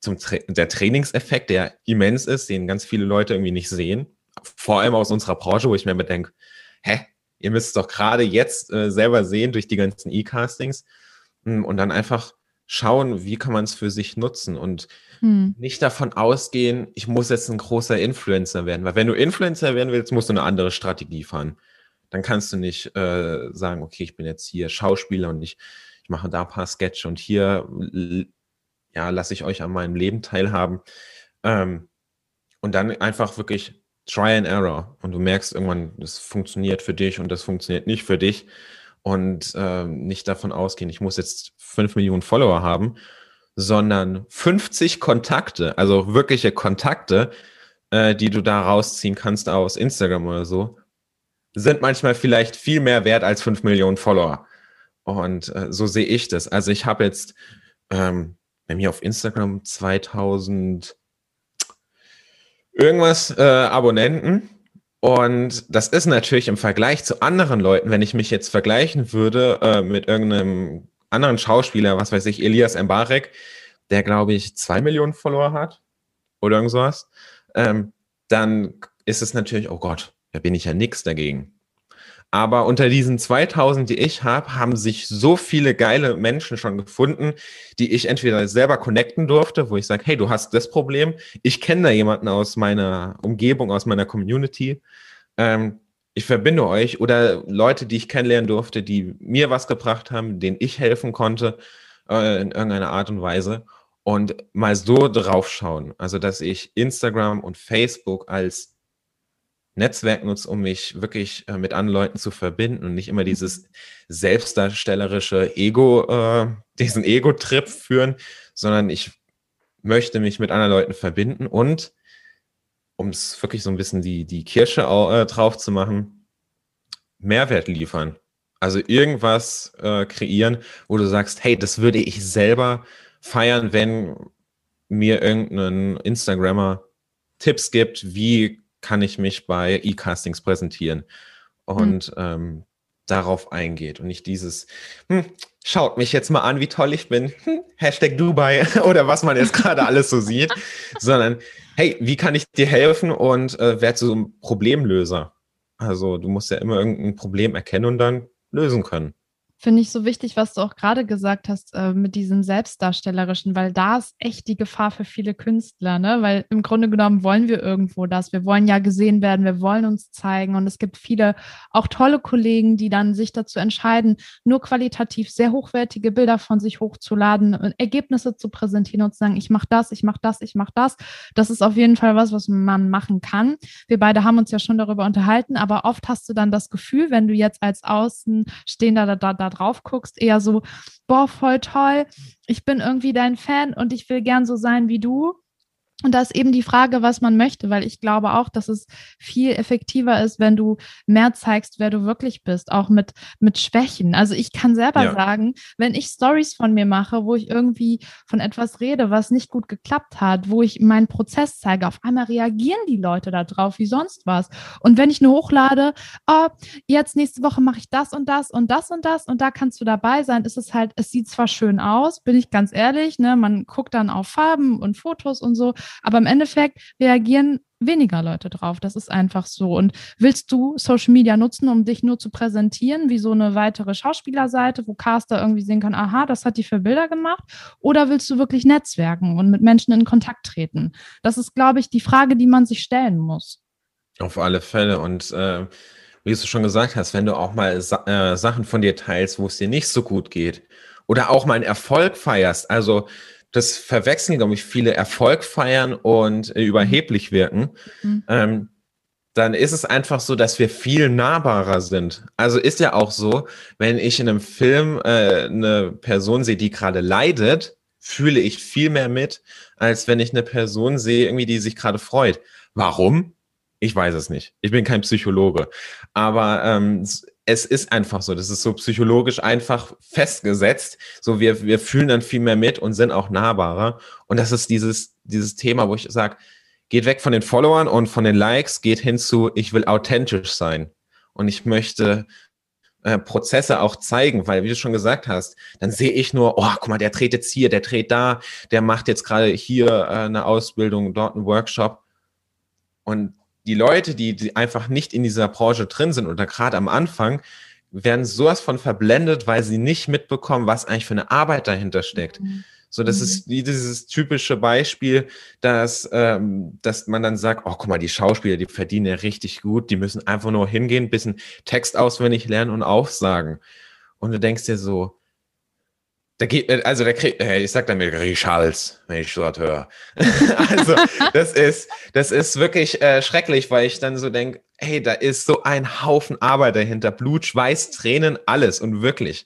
[SPEAKER 2] zum Tra der Trainingseffekt, der immens ist, den ganz viele Leute irgendwie nicht sehen. Vor allem aus unserer Branche, wo ich mir immer denke, hä, ihr müsst es doch gerade jetzt äh, selber sehen durch die ganzen E-Castings hm, und dann einfach schauen, wie kann man es für sich nutzen und hm. nicht davon ausgehen, ich muss jetzt ein großer Influencer werden. Weil wenn du Influencer werden willst, musst du eine andere Strategie fahren. Dann kannst du nicht äh, sagen, okay, ich bin jetzt hier Schauspieler und ich, ich mache da ein paar Sketche und hier ja, lasse ich euch an meinem Leben teilhaben. Ähm, und dann einfach wirklich Try and Error. Und du merkst irgendwann, das funktioniert für dich und das funktioniert nicht für dich und äh, nicht davon ausgehen, ich muss jetzt fünf Millionen Follower haben, sondern 50 Kontakte, also wirkliche Kontakte, äh, die du da rausziehen kannst aus Instagram oder so, sind manchmal vielleicht viel mehr wert als fünf Millionen Follower. Und äh, so sehe ich das. Also ich habe jetzt ähm, bei mir auf Instagram 2000 irgendwas äh, Abonnenten und das ist natürlich im Vergleich zu anderen Leuten, wenn ich mich jetzt vergleichen würde äh, mit irgendeinem anderen Schauspieler, was weiß ich, Elias Mbarek, der glaube ich zwei Millionen Follower hat oder irgend sowas, ähm, dann ist es natürlich, oh Gott, da bin ich ja nix dagegen. Aber unter diesen 2000, die ich habe, haben sich so viele geile Menschen schon gefunden, die ich entweder selber connecten durfte, wo ich sage, hey, du hast das Problem, ich kenne da jemanden aus meiner Umgebung, aus meiner Community, ähm, ich verbinde euch oder Leute, die ich kennenlernen durfte, die mir was gebracht haben, denen ich helfen konnte äh, in irgendeiner Art und Weise und mal so draufschauen. Also, dass ich Instagram und Facebook als Netzwerk nutze, um mich wirklich äh, mit anderen Leuten zu verbinden und nicht immer dieses selbstdarstellerische Ego, äh, diesen Ego-Trip führen, sondern ich möchte mich mit anderen Leuten verbinden und um es wirklich so ein bisschen die, die Kirsche äh, drauf zu machen, Mehrwert liefern. Also irgendwas äh, kreieren, wo du sagst, hey, das würde ich selber feiern, wenn mir irgendein Instagrammer Tipps gibt, wie kann ich mich bei E-Castings präsentieren und mhm. ähm, darauf eingeht und nicht dieses, hm, schaut mich jetzt mal an, wie toll ich bin, hm, Hashtag Dubai oder was man jetzt gerade alles so sieht, sondern hey, wie kann ich dir helfen und äh, werde so ein Problemlöser. Also du musst ja immer irgendein Problem erkennen und dann lösen können
[SPEAKER 1] finde ich so wichtig, was du auch gerade gesagt hast äh, mit diesem Selbstdarstellerischen, weil da ist echt die Gefahr für viele Künstler, ne? Weil im Grunde genommen wollen wir irgendwo das. Wir wollen ja gesehen werden, wir wollen uns zeigen. Und es gibt viele auch tolle Kollegen, die dann sich dazu entscheiden, nur qualitativ sehr hochwertige Bilder von sich hochzuladen und Ergebnisse zu präsentieren und zu sagen, ich mache das, ich mache das, ich mache das. Das ist auf jeden Fall was, was man machen kann. Wir beide haben uns ja schon darüber unterhalten, aber oft hast du dann das Gefühl, wenn du jetzt als Außenstehender da, da, da drauf guckst, eher so, boah, voll toll, ich bin irgendwie dein Fan und ich will gern so sein wie du. Und da ist eben die Frage, was man möchte, weil ich glaube auch, dass es viel effektiver ist, wenn du mehr zeigst, wer du wirklich bist, auch mit, mit Schwächen. Also ich kann selber ja. sagen, wenn ich Stories von mir mache, wo ich irgendwie von etwas rede, was nicht gut geklappt hat, wo ich meinen Prozess zeige, auf einmal reagieren die Leute darauf wie sonst was. Und wenn ich nur hochlade, oh, jetzt nächste Woche mache ich das und das und das und das und da kannst du dabei sein, ist es halt, es sieht zwar schön aus, bin ich ganz ehrlich, ne, man guckt dann auf Farben und Fotos und so, Aber im Endeffekt reagieren weniger Leute drauf. Das ist einfach so. Und willst du Social Media nutzen, um dich nur zu präsentieren, wie so eine weitere Schauspielerseite, wo Caster irgendwie sehen kann, aha, das hat die für Bilder gemacht? Oder willst du wirklich netzwerken und mit Menschen in Kontakt treten? Das ist, glaube ich, die Frage, die man sich stellen muss.
[SPEAKER 2] Auf alle Fälle. Und äh, wie du schon gesagt hast, wenn du auch mal Sa äh, Sachen von dir teilst, wo es dir nicht so gut geht, oder auch mal einen Erfolg feierst, also das verwechseln, glaube ich, viele Erfolg feiern und äh, überheblich wirken, mhm. ähm, dann ist es einfach so, dass wir viel nahbarer sind. Also ist ja auch so, wenn ich in einem Film äh, eine Person sehe, die gerade leidet, fühle ich viel mehr mit, als wenn ich eine Person sehe, irgendwie, die sich gerade freut. Warum? Ich weiß es nicht. Ich bin kein Psychologe. Aber ähm, es ist einfach so. Das ist so psychologisch einfach festgesetzt. So, wir, wir fühlen dann viel mehr mit und sind auch nahbarer. Und das ist dieses, dieses Thema, wo ich sage, geht weg von den Followern und von den Likes, geht hin zu, ich will authentisch sein. Und ich möchte äh, Prozesse auch zeigen, weil, wie du schon gesagt hast, dann sehe ich nur, oh, guck mal, der dreht jetzt hier, der dreht da, der macht jetzt gerade hier äh, eine Ausbildung, dort einen Workshop. Und die Leute, die, die einfach nicht in dieser Branche drin sind oder gerade am Anfang, werden sowas von verblendet, weil sie nicht mitbekommen, was eigentlich für eine Arbeit dahinter steckt. Mhm. So, das mhm. ist wie dieses typische Beispiel, dass, ähm, dass man dann sagt, oh, guck mal, die Schauspieler, die verdienen ja richtig gut, die müssen einfach nur hingehen, bisschen Text auswendig lernen und aufsagen. Und du denkst dir so, da geht, äh, also der kriegt, ich sag dann mir Richals, wenn ich dort höre. also das ist, das ist wirklich äh, schrecklich, weil ich dann so denke, hey, da ist so ein Haufen Arbeit dahinter, Blut, Schweiß, Tränen, alles und wirklich.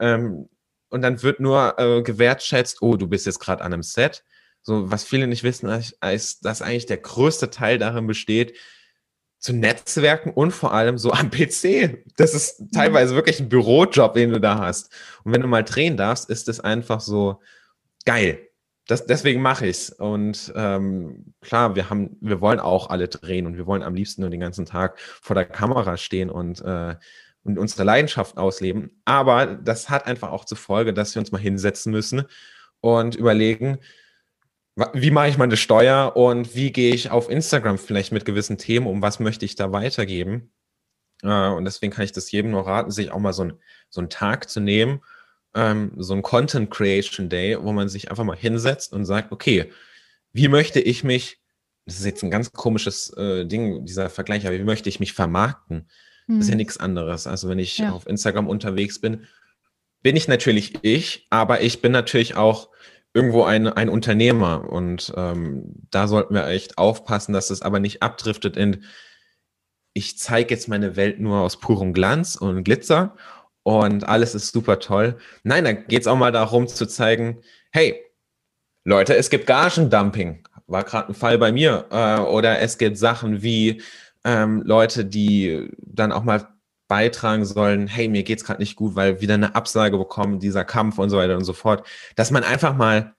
[SPEAKER 2] Ähm, und dann wird nur äh, gewertschätzt, oh, du bist jetzt gerade an einem Set. So, was viele nicht wissen, ist, dass eigentlich der größte Teil darin besteht, zu Netzwerken und vor allem so am PC. Das ist mhm. teilweise wirklich ein Bürojob, den du da hast. Und wenn du mal drehen darfst, ist es einfach so geil. Das, deswegen mache ich es. Und ähm, klar, wir haben, wir wollen auch alle drehen und wir wollen am liebsten nur den ganzen Tag vor der Kamera stehen und, äh, und unsere Leidenschaft ausleben. Aber das hat einfach auch zur Folge, dass wir uns mal hinsetzen müssen und überlegen, wie mache ich meine Steuer und wie gehe ich auf Instagram vielleicht mit gewissen Themen um, was möchte ich da weitergeben? Äh, und deswegen kann ich das jedem nur raten, sich auch mal so, ein, so einen Tag zu nehmen, ähm, so ein Content Creation Day, wo man sich einfach mal hinsetzt und sagt, okay, wie möchte ich mich, das ist jetzt ein ganz komisches äh, Ding, dieser Vergleich, aber wie möchte ich mich vermarkten? Hm. Das ist ja hm. nichts anderes. Also wenn ich ja. auf Instagram unterwegs bin, bin ich natürlich ich, aber ich bin natürlich auch irgendwo ein, ein Unternehmer. Und ähm, da sollten wir echt aufpassen, dass es aber nicht abdriftet in, ich zeige jetzt meine Welt nur aus purem Glanz und Glitzer und alles ist super toll. Nein, da geht es auch mal darum zu zeigen, hey, Leute, es gibt Gagendumping. War gerade ein Fall bei mir. Äh, oder es gibt Sachen wie ähm, Leute, die dann auch mal beitragen sollen, hey, mir geht's gerade nicht gut, weil wieder eine Absage bekommen, dieser Kampf und so weiter und so fort, dass man einfach mal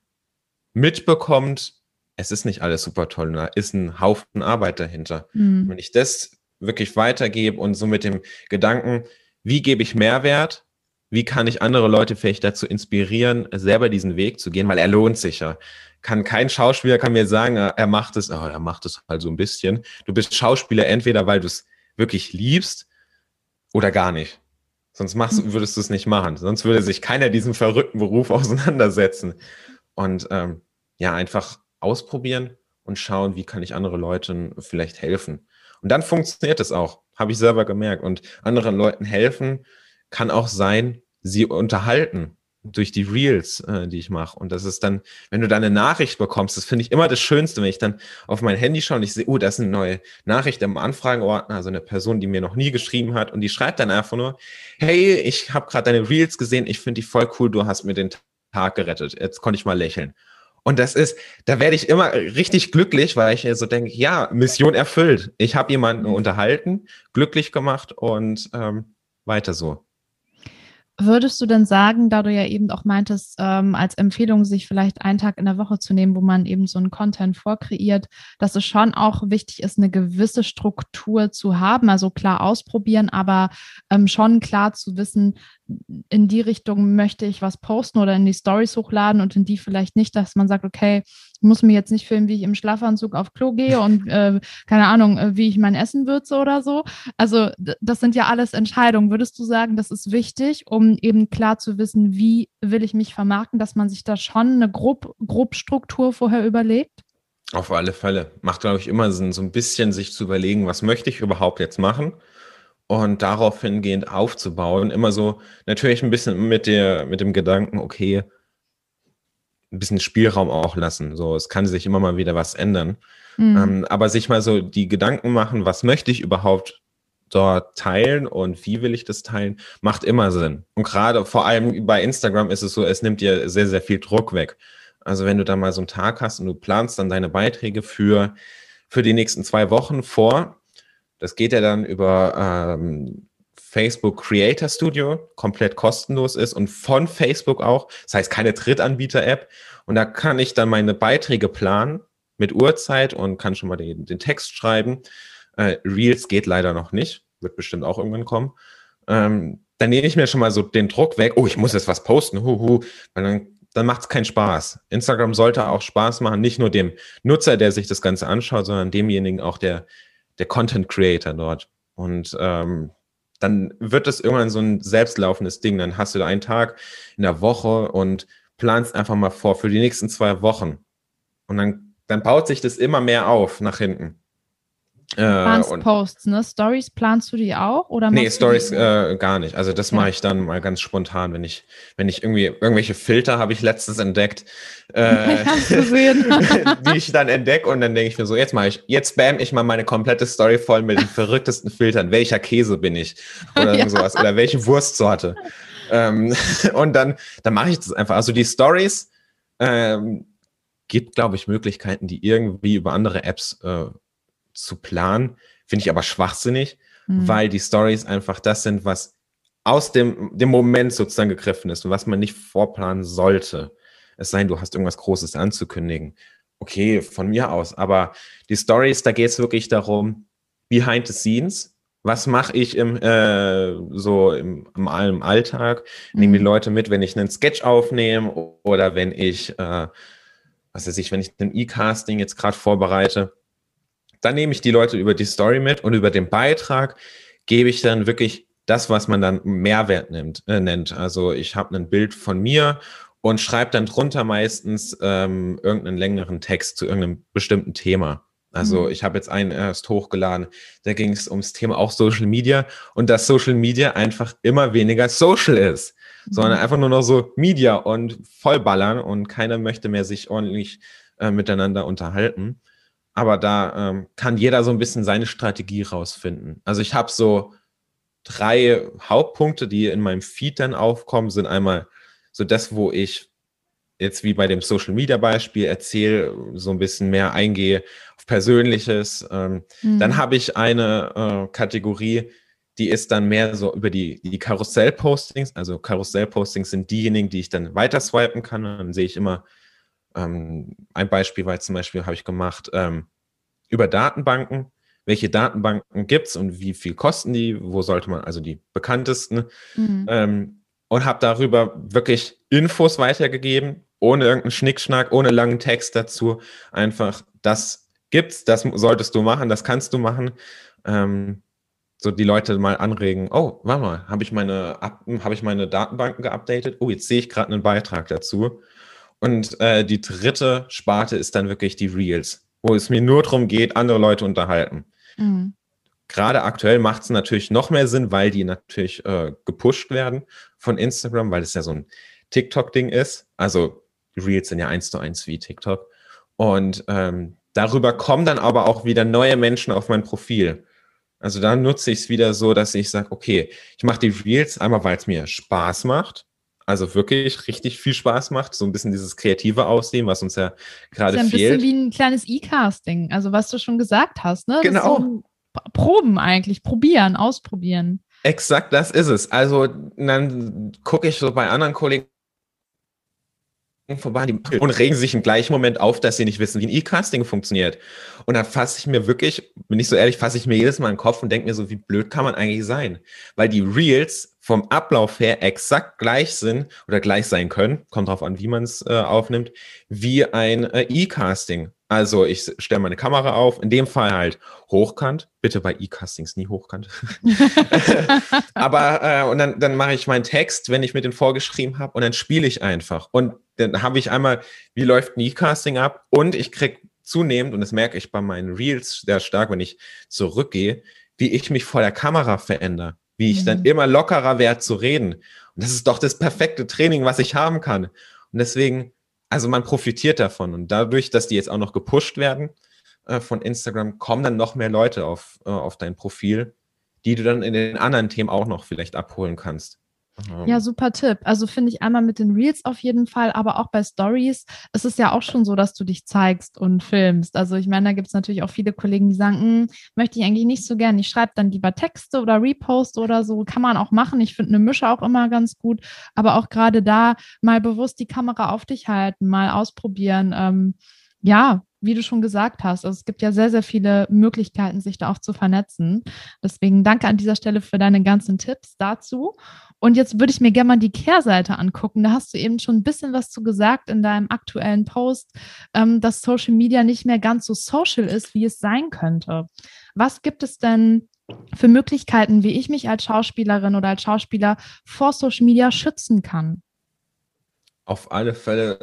[SPEAKER 2] mitbekommt, es ist nicht alles super toll, da ist ein Haufen Arbeit dahinter. Mhm. Wenn ich das wirklich weitergebe und so mit dem Gedanken, wie gebe ich Mehrwert, wie kann ich andere Leute vielleicht dazu inspirieren, selber diesen Weg zu gehen, weil er lohnt sich ja. Kann kein Schauspieler kann mir sagen, er macht es, oh, er macht es halt so ein bisschen. Du bist Schauspieler entweder, weil du es wirklich liebst oder gar nicht. Sonst machst, mhm. würdest du es nicht machen. Sonst würde sich keiner diesen verrückten Beruf auseinandersetzen. Und ähm, ja, einfach ausprobieren und schauen, wie kann ich anderen Leuten vielleicht helfen. Und dann funktioniert es auch, habe ich selber gemerkt. Und anderen Leuten helfen kann auch sein, sie unterhalten durch die Reels, äh, die ich mache. Und das ist dann, wenn du dann eine Nachricht bekommst, das finde ich immer das Schönste, wenn ich dann auf mein Handy schaue und ich sehe, oh, das ist eine neue Nachricht im Anfragenordner, also eine Person, die mir noch nie geschrieben hat und die schreibt dann einfach nur, hey, ich habe gerade deine Reels gesehen, ich finde die voll cool, du hast mir den Tag gerettet. Jetzt konnte ich mal lächeln. Und das ist, da werde ich immer richtig glücklich, weil ich so denke, ja, Mission erfüllt. Ich habe jemanden mhm. unterhalten, glücklich gemacht und ähm, weiter so.
[SPEAKER 1] Würdest du denn sagen, da du ja eben auch meintest, ähm, als Empfehlung, sich vielleicht einen Tag in der Woche zu nehmen, wo man eben so einen Content vorkreiert, dass es schon auch wichtig ist, eine gewisse Struktur zu haben, also klar ausprobieren, aber ähm, schon klar zu wissen, in die Richtung möchte ich was posten oder in die Stories hochladen und in die vielleicht nicht, dass man sagt, okay, ich muss mir jetzt nicht filmen, wie ich im Schlafanzug auf Klo gehe und äh, keine Ahnung, äh, wie ich mein Essen würze oder so. Also das sind ja alles Entscheidungen. Würdest du sagen, das ist wichtig, um eben klar zu wissen, wie will ich mich vermarkten, dass man sich da schon eine Grob, Grobstruktur vorher überlegt?
[SPEAKER 2] Auf alle Fälle. Macht, glaube ich, immer Sinn, so ein bisschen sich zu überlegen, was möchte ich überhaupt jetzt machen? Und darauf hingehend aufzubauen. Immer so natürlich ein bisschen mit der, mit dem Gedanken, okay, ein bisschen Spielraum auch lassen. So, es kann sich immer mal wieder was ändern. Mhm. Ähm, aber sich mal so die Gedanken machen, was möchte ich überhaupt dort teilen und wie will ich das teilen, macht immer Sinn. Und gerade vor allem bei Instagram ist es so, es nimmt dir sehr, sehr viel Druck weg. Also wenn du da mal so einen Tag hast und du planst dann deine Beiträge für, für die nächsten zwei Wochen vor, das geht ja dann über ähm, Facebook Creator Studio, komplett kostenlos ist und von Facebook auch. Das heißt keine Drittanbieter-App. Und da kann ich dann meine Beiträge planen mit Uhrzeit und kann schon mal den, den Text schreiben. Äh, Reels geht leider noch nicht, wird bestimmt auch irgendwann kommen. Ähm, dann nehme ich mir schon mal so den Druck weg, oh, ich muss jetzt was posten, huhu, weil dann, dann macht es keinen Spaß. Instagram sollte auch Spaß machen, nicht nur dem Nutzer, der sich das Ganze anschaut, sondern demjenigen auch, der der Content Creator dort. Und ähm, dann wird es irgendwann so ein selbstlaufendes Ding. Dann hast du da einen Tag in der Woche und planst einfach mal vor für die nächsten zwei Wochen. Und dann, dann baut sich das immer mehr auf nach hinten.
[SPEAKER 1] Äh, Posts, ne? Stories planst du die auch? Oder
[SPEAKER 2] nee, Stories äh, gar nicht. Also das ja. mache ich dann mal ganz spontan, wenn ich, wenn ich irgendwie irgendwelche Filter habe ich letztens entdeckt, äh, die ich dann entdecke und dann denke ich mir so, jetzt mache ich, jetzt spam ich mal meine komplette Story voll mit den verrücktesten Filtern. Welcher Käse bin ich? Oder ja. sowas. Oder welche Wurstsorte? ähm, und dann, dann mache ich das einfach. Also die Stories ähm, gibt, glaube ich, Möglichkeiten, die irgendwie über andere Apps äh, zu planen, finde ich aber schwachsinnig, mhm. weil die Stories einfach das sind, was aus dem, dem Moment sozusagen gegriffen ist und was man nicht vorplanen sollte. Es sei denn, du hast irgendwas Großes anzukündigen. Okay, von mir aus. Aber die Stories, da geht es wirklich darum, behind the scenes. Was mache ich im, äh, so im, im, im Alltag? Nehme die mhm. Leute mit, wenn ich einen Sketch aufnehme oder wenn ich, äh, was weiß ich, wenn ich ein E-Casting jetzt gerade vorbereite dann nehme ich die Leute über die Story mit und über den Beitrag gebe ich dann wirklich das, was man dann Mehrwert nimmt, äh, nennt. Also ich habe ein Bild von mir und schreibe dann drunter meistens ähm, irgendeinen längeren Text zu irgendeinem bestimmten Thema. Also mhm. ich habe jetzt einen erst hochgeladen, da ging es ums Thema auch Social Media und dass Social Media einfach immer weniger social ist, mhm. sondern einfach nur noch so Media und vollballern und keiner möchte mehr sich ordentlich äh, miteinander unterhalten. Aber da ähm, kann jeder so ein bisschen seine Strategie rausfinden. Also ich habe so drei Hauptpunkte, die in meinem Feed dann aufkommen, sind einmal so das, wo ich jetzt wie bei dem Social Media Beispiel erzähle, so ein bisschen mehr eingehe auf Persönliches. Ähm, mhm. Dann habe ich eine äh, Kategorie, die ist dann mehr so über die, die Karussell-Postings. Also Karussell-Postings sind diejenigen, die ich dann weiter swipen kann. Und dann sehe ich immer, ähm, ein Beispiel war zum Beispiel, habe ich gemacht, ähm, über Datenbanken. Welche Datenbanken gibt es und wie viel kosten die? Wo sollte man, also die bekanntesten? Mhm. Ähm, und habe darüber wirklich Infos weitergegeben, ohne irgendeinen Schnickschnack, ohne langen Text dazu. Einfach, das gibt's, das solltest du machen, das kannst du machen. Ähm, so die Leute mal anregen, oh, warte mal, habe ich meine, habe ich meine Datenbanken geupdatet? Oh, jetzt sehe ich gerade einen Beitrag dazu. Und äh, die dritte Sparte ist dann wirklich die Reels, wo es mir nur darum geht, andere Leute unterhalten. Mhm. Gerade aktuell macht es natürlich noch mehr Sinn, weil die natürlich äh, gepusht werden von Instagram, weil es ja so ein TikTok-Ding ist. Also Reels sind ja eins zu eins wie TikTok. Und ähm, darüber kommen dann aber auch wieder neue Menschen auf mein Profil. Also da nutze ich es wieder so, dass ich sage, okay, ich mache die Reels einmal, weil es mir Spaß macht also wirklich richtig viel Spaß macht. So ein bisschen dieses kreative Aussehen, was uns ja gerade fehlt.
[SPEAKER 1] Ist ja ein bisschen wie ein kleines E-Casting, also was du schon gesagt hast, ne?
[SPEAKER 2] Genau.
[SPEAKER 1] So Proben eigentlich, probieren, ausprobieren.
[SPEAKER 2] Exakt, das ist es. Also dann gucke ich so bei anderen Kollegen vorbei und regen sich im gleichen Moment auf, dass sie nicht wissen, wie ein E-Casting funktioniert. Und dann fasse ich mir wirklich, bin ich so ehrlich, fasse ich mir jedes Mal in den Kopf und denke mir so, wie blöd kann man eigentlich sein? Weil die Reels vom Ablauf her exakt gleich sind oder gleich sein können, kommt drauf an, wie man es äh, aufnimmt, wie ein äh, E-Casting. Also ich stelle meine Kamera auf, in dem Fall halt hochkant, bitte bei E-Castings nie hochkant. Aber äh, und dann, dann mache ich meinen Text, wenn ich mir den vorgeschrieben habe, und dann spiele ich einfach. Und dann habe ich einmal, wie läuft ein E-Casting ab? Und ich kriege zunehmend, und das merke ich bei meinen Reels sehr stark, wenn ich zurückgehe, wie ich mich vor der Kamera verändere, wie ich mhm. dann immer lockerer werde zu reden. Und das ist doch das perfekte Training, was ich haben kann. Und deswegen also man profitiert davon. Und dadurch, dass die jetzt auch noch gepusht werden äh, von Instagram, kommen dann noch mehr Leute auf, äh, auf dein Profil, die du dann in den anderen Themen auch noch vielleicht abholen kannst.
[SPEAKER 1] Ja, super Tipp. Also finde ich einmal mit den Reels auf jeden Fall, aber auch bei Stories ist es ja auch schon so, dass du dich zeigst und filmst. Also ich meine, da gibt es natürlich auch viele Kollegen, die sagen, hm, möchte ich eigentlich nicht so gern. Ich schreibe dann lieber Texte oder Repost oder so. Kann man auch machen. Ich finde eine Mische auch immer ganz gut. Aber auch gerade da mal bewusst die Kamera auf dich halten, mal ausprobieren. Ähm, ja, wie du schon gesagt hast, also es gibt ja sehr, sehr viele Möglichkeiten, sich da auch zu vernetzen. Deswegen danke an dieser Stelle für deine ganzen Tipps dazu. Und jetzt würde ich mir gerne mal die Kehrseite angucken. Da hast du eben schon ein bisschen was zu gesagt in deinem aktuellen Post, ähm, dass Social Media nicht mehr ganz so social ist, wie es sein könnte. Was gibt es denn für Möglichkeiten, wie ich mich als Schauspielerin oder als Schauspieler vor Social Media schützen kann?
[SPEAKER 2] Auf alle Fälle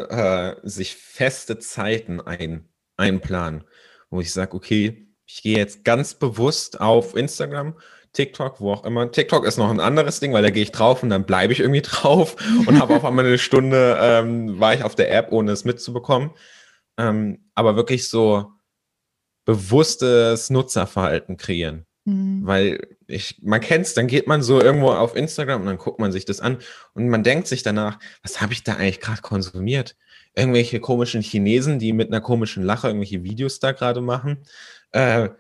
[SPEAKER 2] äh, sich feste Zeiten ein, einplanen, wo ich sage, okay, ich gehe jetzt ganz bewusst auf Instagram TikTok, wo auch immer. TikTok ist noch ein anderes Ding, weil da gehe ich drauf und dann bleibe ich irgendwie drauf und habe auf einmal eine Stunde, ähm, war ich auf der App, ohne es mitzubekommen. Ähm, aber wirklich so bewusstes Nutzerverhalten kreieren. Mhm. Weil ich, man kennt es, dann geht man so irgendwo auf Instagram und dann guckt man sich das an und man denkt sich danach, was habe ich da eigentlich gerade konsumiert? Irgendwelche komischen Chinesen, die mit einer komischen Lache irgendwelche Videos da gerade machen. Äh,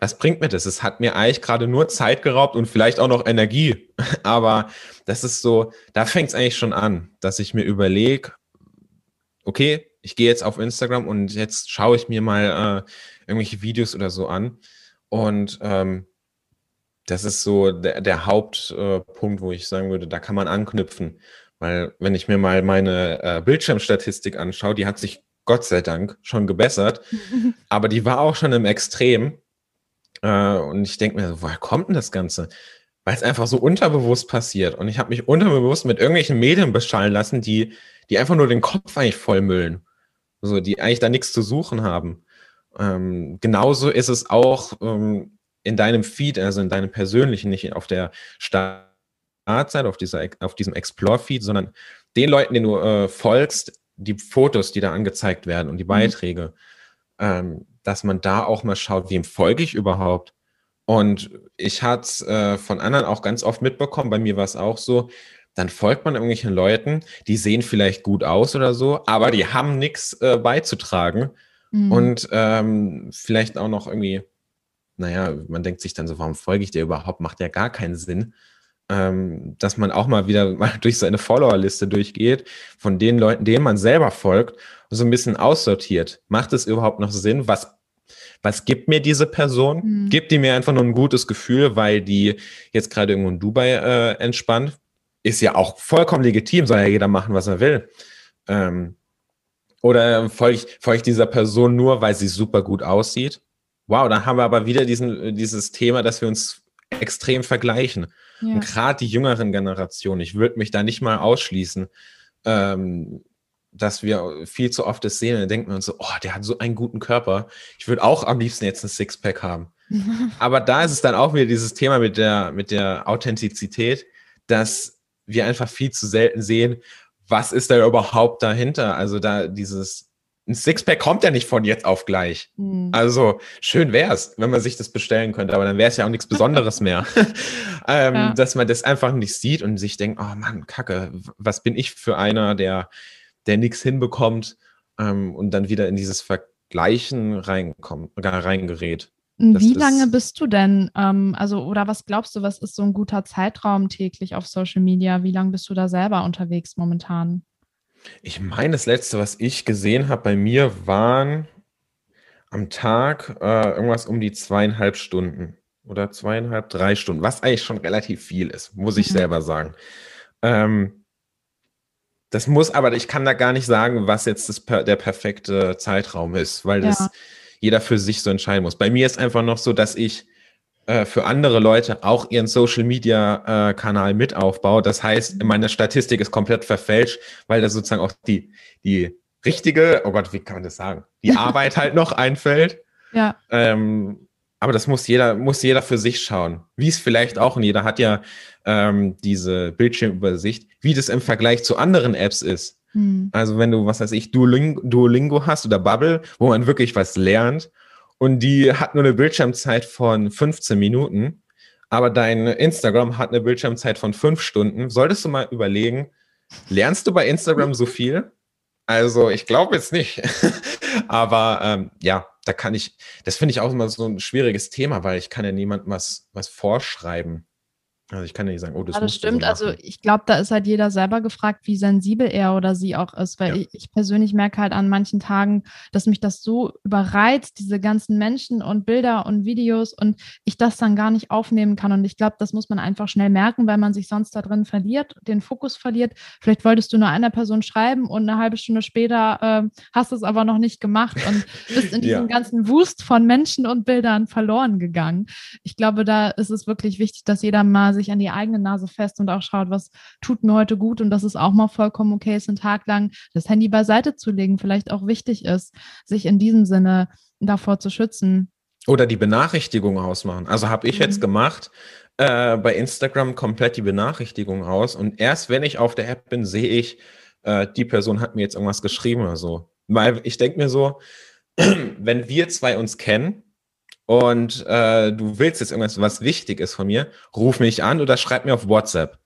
[SPEAKER 2] was bringt mir das? Es hat mir eigentlich gerade nur Zeit geraubt und vielleicht auch noch Energie. Aber das ist so, da fängt es eigentlich schon an, dass ich mir überlege, okay, ich gehe jetzt auf Instagram und jetzt schaue ich mir mal äh, irgendwelche Videos oder so an. Und ähm, das ist so der, der Hauptpunkt, äh, wo ich sagen würde, da kann man anknüpfen. Weil wenn ich mir mal meine äh, Bildschirmstatistik anschaue, die hat sich Gott sei Dank schon gebessert, aber die war auch schon im Extrem. Äh, und ich denke mir, woher kommt denn das Ganze? Weil es einfach so unterbewusst passiert. Und ich habe mich unterbewusst mit irgendwelchen Medien beschallen lassen, die, die einfach nur den Kopf eigentlich vollmüllen. So, die eigentlich da nichts zu suchen haben. Ähm, genauso ist es auch ähm, in deinem Feed, also in deinem persönlichen, nicht auf der Startseite, auf, dieser, auf diesem Explore-Feed, sondern den Leuten, denen du äh, folgst, die Fotos, die da angezeigt werden und die mhm. Beiträge. Mhm. Ähm, dass man da auch mal schaut, wem folge ich überhaupt. Und ich hatte es äh, von anderen auch ganz oft mitbekommen, bei mir war es auch so, dann folgt man irgendwelchen Leuten, die sehen vielleicht gut aus oder so, aber die haben nichts äh, beizutragen. Mhm. Und ähm, vielleicht auch noch irgendwie, naja, man denkt sich dann so, warum folge ich dir überhaupt? Macht ja gar keinen Sinn. Ähm, dass man auch mal wieder mal durch seine Followerliste durchgeht, von den Leuten, denen man selber folgt so ein bisschen aussortiert. Macht es überhaupt noch Sinn? Was, was gibt mir diese Person? Mhm. Gibt die mir einfach nur ein gutes Gefühl, weil die jetzt gerade irgendwo in Dubai äh, entspannt? Ist ja auch vollkommen legitim, soll ja jeder machen, was er will. Ähm, oder folge ich, folge ich dieser Person nur, weil sie super gut aussieht? Wow, dann haben wir aber wieder diesen, dieses Thema, dass wir uns extrem vergleichen. Ja. Und gerade die jüngeren Generationen, ich würde mich da nicht mal ausschließen, ähm, dass wir viel zu oft das sehen und dann denken wir uns so, oh, der hat so einen guten Körper. Ich würde auch am liebsten jetzt ein Sixpack haben. Aber da ist es dann auch wieder dieses Thema mit der, mit der Authentizität, dass wir einfach viel zu selten sehen, was ist da überhaupt dahinter? Also da dieses, ein Sixpack kommt ja nicht von jetzt auf gleich. Mhm. Also schön wäre es, wenn man sich das bestellen könnte, aber dann wäre es ja auch nichts Besonderes mehr. ähm, ja. Dass man das einfach nicht sieht und sich denkt, oh Mann, Kacke, was bin ich für einer, der der nichts hinbekommt ähm, und dann wieder in dieses Vergleichen reinkommt, reingerät.
[SPEAKER 1] Das Wie lange bist du denn, ähm, also oder was glaubst du, was ist so ein guter Zeitraum täglich auf Social Media? Wie lange bist du da selber unterwegs momentan?
[SPEAKER 2] Ich meine, das letzte, was ich gesehen habe bei mir, waren am Tag äh, irgendwas um die zweieinhalb Stunden. oder zweieinhalb, drei Stunden, was eigentlich schon relativ viel ist, muss ich mhm. selber sagen. Ähm, das muss, aber ich kann da gar nicht sagen, was jetzt das, der perfekte Zeitraum ist, weil ja. das jeder für sich so entscheiden muss. Bei mir ist einfach noch so, dass ich äh, für andere Leute auch ihren Social Media äh, Kanal mit aufbaue. Das heißt, meine Statistik ist komplett verfälscht, weil da sozusagen auch die, die richtige, oh Gott, wie kann man das sagen? Die Arbeit halt noch einfällt.
[SPEAKER 1] Ja.
[SPEAKER 2] Ähm, aber das muss jeder, muss jeder für sich schauen. Wie es vielleicht auch, und jeder hat ja ähm, diese Bildschirmübersicht, wie das im Vergleich zu anderen Apps ist. Hm. Also wenn du, was weiß ich, Duolingo, Duolingo hast oder Bubble, wo man wirklich was lernt und die hat nur eine Bildschirmzeit von 15 Minuten, aber dein Instagram hat eine Bildschirmzeit von fünf Stunden, solltest du mal überlegen, lernst du bei Instagram so viel? Also ich glaube jetzt nicht. aber ähm, ja, da kann ich, das finde ich auch immer so ein schwieriges Thema, weil ich kann ja niemandem was, was vorschreiben. Also ich kann ja nicht sagen, oh, das,
[SPEAKER 1] ja, das stimmt. So also ich glaube, da ist halt jeder selber gefragt, wie sensibel er oder sie auch ist, weil ja. ich, ich, persönlich merke halt an manchen Tagen, dass mich das so überreizt, diese ganzen Menschen und Bilder und Videos und ich das dann gar nicht aufnehmen kann. Und ich glaube, das muss man einfach schnell merken, weil man sich sonst da drin verliert, den Fokus verliert. Vielleicht wolltest du nur einer Person schreiben und eine halbe Stunde später äh, hast es aber noch nicht gemacht und bist in diesem ja. ganzen Wust von Menschen und Bildern verloren gegangen. Ich glaube, da ist es wirklich wichtig, dass jeder mal sich an die eigene Nase fest und auch schaut, was tut mir heute gut und dass es auch mal vollkommen okay ist, einen Tag lang das Handy beiseite zu legen, vielleicht auch wichtig ist, sich in diesem Sinne davor zu schützen.
[SPEAKER 2] Oder die Benachrichtigung ausmachen. Also habe ich mhm. jetzt gemacht, äh, bei Instagram komplett die Benachrichtigung aus und erst wenn ich auf der App bin, sehe ich, äh, die Person hat mir jetzt irgendwas geschrieben oder so. Weil ich denke mir so, wenn wir zwei uns kennen, und äh, du willst jetzt irgendwas, was wichtig ist von mir, ruf mich an oder schreib mir auf WhatsApp.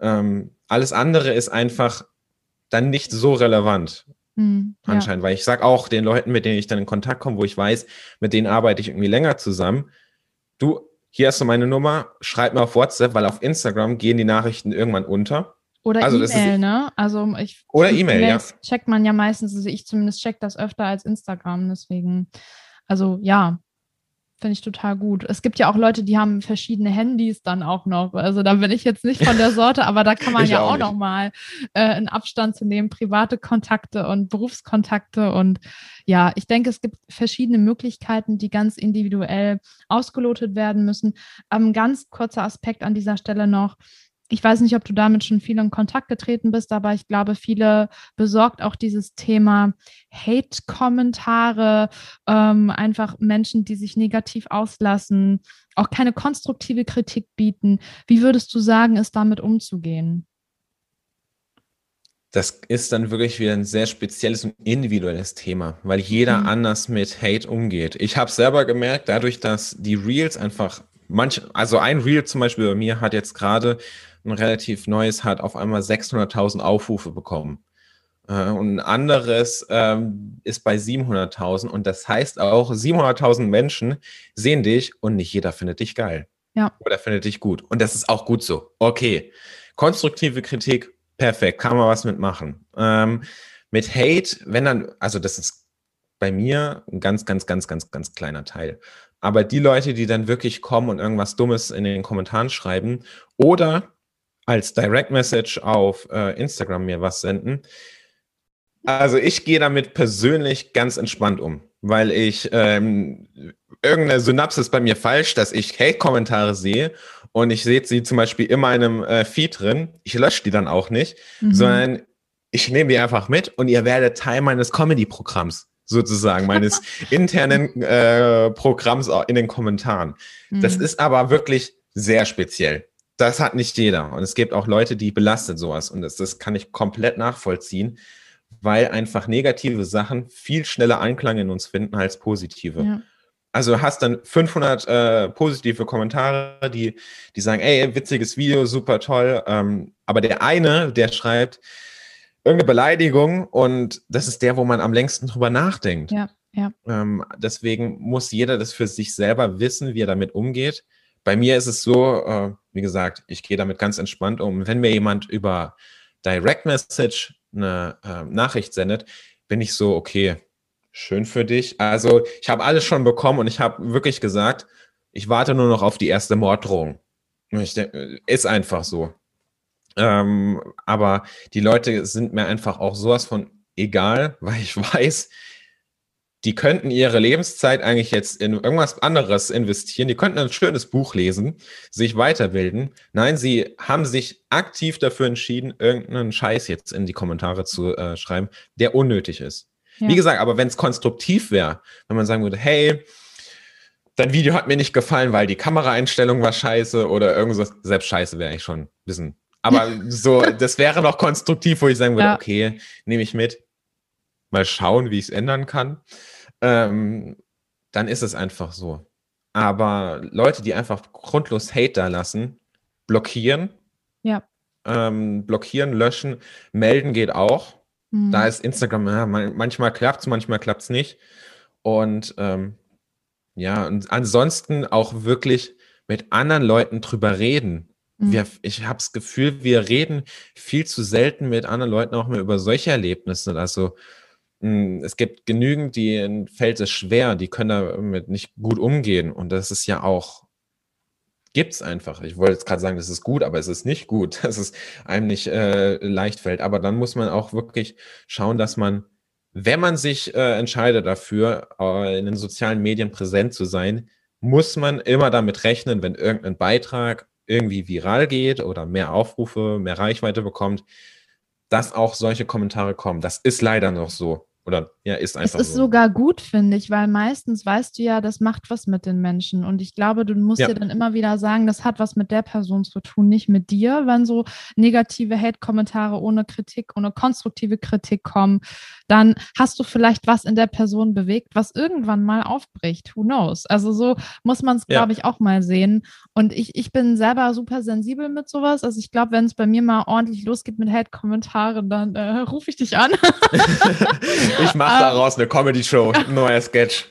[SPEAKER 2] Ähm, alles andere ist einfach dann nicht so relevant. Hm, anscheinend, ja. weil ich sage auch den Leuten, mit denen ich dann in Kontakt komme, wo ich weiß, mit denen arbeite ich irgendwie länger zusammen, du, hier hast du meine Nummer, schreib mir auf WhatsApp, weil auf Instagram gehen die Nachrichten irgendwann unter.
[SPEAKER 1] Oder also E-Mail, ne? Also ich
[SPEAKER 2] oder E-Mail, ja.
[SPEAKER 1] Checkt man ja meistens, also ich zumindest check das öfter als Instagram, deswegen, also ja, Finde ich total gut. Es gibt ja auch Leute, die haben verschiedene Handys dann auch noch. Also da bin ich jetzt nicht von der Sorte, aber da kann man ja auch, auch noch mal äh, einen Abstand zu nehmen, private Kontakte und Berufskontakte. Und ja, ich denke, es gibt verschiedene Möglichkeiten, die ganz individuell ausgelotet werden müssen. Ähm, ganz kurzer Aspekt an dieser Stelle noch ich weiß nicht, ob du damit schon viel in Kontakt getreten bist, aber ich glaube, viele besorgt auch dieses Thema Hate-Kommentare, ähm, einfach Menschen, die sich negativ auslassen, auch keine konstruktive Kritik bieten. Wie würdest du sagen, ist damit umzugehen?
[SPEAKER 2] Das ist dann wirklich wieder ein sehr spezielles und individuelles Thema, weil jeder mhm. anders mit Hate umgeht. Ich habe selber gemerkt, dadurch, dass die Reels einfach manch, also ein Reel zum Beispiel bei mir hat jetzt gerade ein relativ neues hat auf einmal 600.000 Aufrufe bekommen. Äh, und ein anderes ähm, ist bei 700.000. Und das heißt auch, 700.000 Menschen sehen dich und nicht jeder findet dich geil.
[SPEAKER 1] Ja.
[SPEAKER 2] Oder findet dich gut. Und das ist auch gut so. Okay. Konstruktive Kritik, perfekt. Kann man was mitmachen. Ähm, mit Hate, wenn dann, also das ist bei mir ein ganz, ganz, ganz, ganz, ganz kleiner Teil. Aber die Leute, die dann wirklich kommen und irgendwas Dummes in den Kommentaren schreiben oder als Direct Message auf äh, Instagram mir was senden. Also ich gehe damit persönlich ganz entspannt um, weil ich ähm, irgendeine Synapse ist bei mir falsch, dass ich Hate-Kommentare sehe und ich sehe sie zum Beispiel in meinem äh, Feed drin. Ich lösche die dann auch nicht, mhm. sondern ich nehme die einfach mit und ihr werdet Teil meines Comedy-Programms sozusagen, meines internen äh, Programms in den Kommentaren. Mhm. Das ist aber wirklich sehr speziell das hat nicht jeder. Und es gibt auch Leute, die belastet sowas. Und das, das kann ich komplett nachvollziehen, weil einfach negative Sachen viel schneller Anklang in uns finden als positive. Ja. Also hast dann 500 äh, positive Kommentare, die, die sagen, ey, witziges Video, super toll. Ähm, aber der eine, der schreibt irgendeine Beleidigung und das ist der, wo man am längsten drüber nachdenkt.
[SPEAKER 1] Ja, ja.
[SPEAKER 2] Ähm, deswegen muss jeder das für sich selber wissen, wie er damit umgeht. Bei mir ist es so, äh, wie gesagt, ich gehe damit ganz entspannt um. Wenn mir jemand über Direct Message eine äh, Nachricht sendet, bin ich so, okay, schön für dich. Also ich habe alles schon bekommen und ich habe wirklich gesagt, ich warte nur noch auf die erste Morddrohung. Ich denke, ist einfach so. Ähm, aber die Leute sind mir einfach auch sowas von egal, weil ich weiß, die könnten ihre Lebenszeit eigentlich jetzt in irgendwas anderes investieren. Die könnten ein schönes Buch lesen, sich weiterbilden. Nein, sie haben sich aktiv dafür entschieden, irgendeinen Scheiß jetzt in die Kommentare zu äh, schreiben, der unnötig ist. Ja. Wie gesagt, aber wenn es konstruktiv wäre, wenn man sagen würde, hey, dein Video hat mir nicht gefallen, weil die Kameraeinstellung war scheiße oder irgendwas, selbst scheiße wäre ich schon ein bisschen. Aber so, das wäre noch konstruktiv, wo ich sagen würde, ja. okay, nehme ich mit mal schauen, wie ich es ändern kann, ähm, dann ist es einfach so. Aber Leute, die einfach grundlos Hate da lassen, blockieren,
[SPEAKER 1] ja.
[SPEAKER 2] ähm, blockieren, löschen, melden geht auch. Mhm. Da ist Instagram, ja, manchmal klappt es, manchmal klappt es nicht. Und ähm, ja, und ansonsten auch wirklich mit anderen Leuten drüber reden. Mhm. Wir, ich habe das Gefühl, wir reden viel zu selten mit anderen Leuten auch mehr über solche Erlebnisse. Also hm, es gibt genügend, die fällt es schwer, die können damit nicht gut umgehen. Und das ist ja auch, gibt es einfach. Ich wollte jetzt gerade sagen, das ist gut, aber es ist nicht gut, dass es einem nicht äh, leicht fällt. Aber dann muss man auch wirklich schauen, dass man, wenn man sich äh, entscheidet dafür, äh, in den sozialen Medien präsent zu sein, muss man immer damit rechnen, wenn irgendein Beitrag irgendwie viral geht oder mehr Aufrufe, mehr Reichweite bekommt, dass auch solche Kommentare kommen. Das ist leider noch so. Oder ja, ist einfach.
[SPEAKER 1] Es ist
[SPEAKER 2] so.
[SPEAKER 1] sogar gut, finde ich, weil meistens weißt du ja, das macht was mit den Menschen. Und ich glaube, du musst ja. dir dann immer wieder sagen, das hat was mit der Person zu tun, nicht mit dir. Wenn so negative Hate-Kommentare ohne Kritik, ohne konstruktive Kritik kommen, dann hast du vielleicht was in der Person bewegt, was irgendwann mal aufbricht. Who knows? Also so muss man es, glaube ja. ich, auch mal sehen. Und ich, ich bin selber super sensibel mit sowas. Also ich glaube, wenn es bei mir mal ordentlich losgeht mit Hate-Kommentaren, dann äh, rufe ich dich an.
[SPEAKER 2] Ich mache daraus eine Comedy-Show, ein neuer Sketch.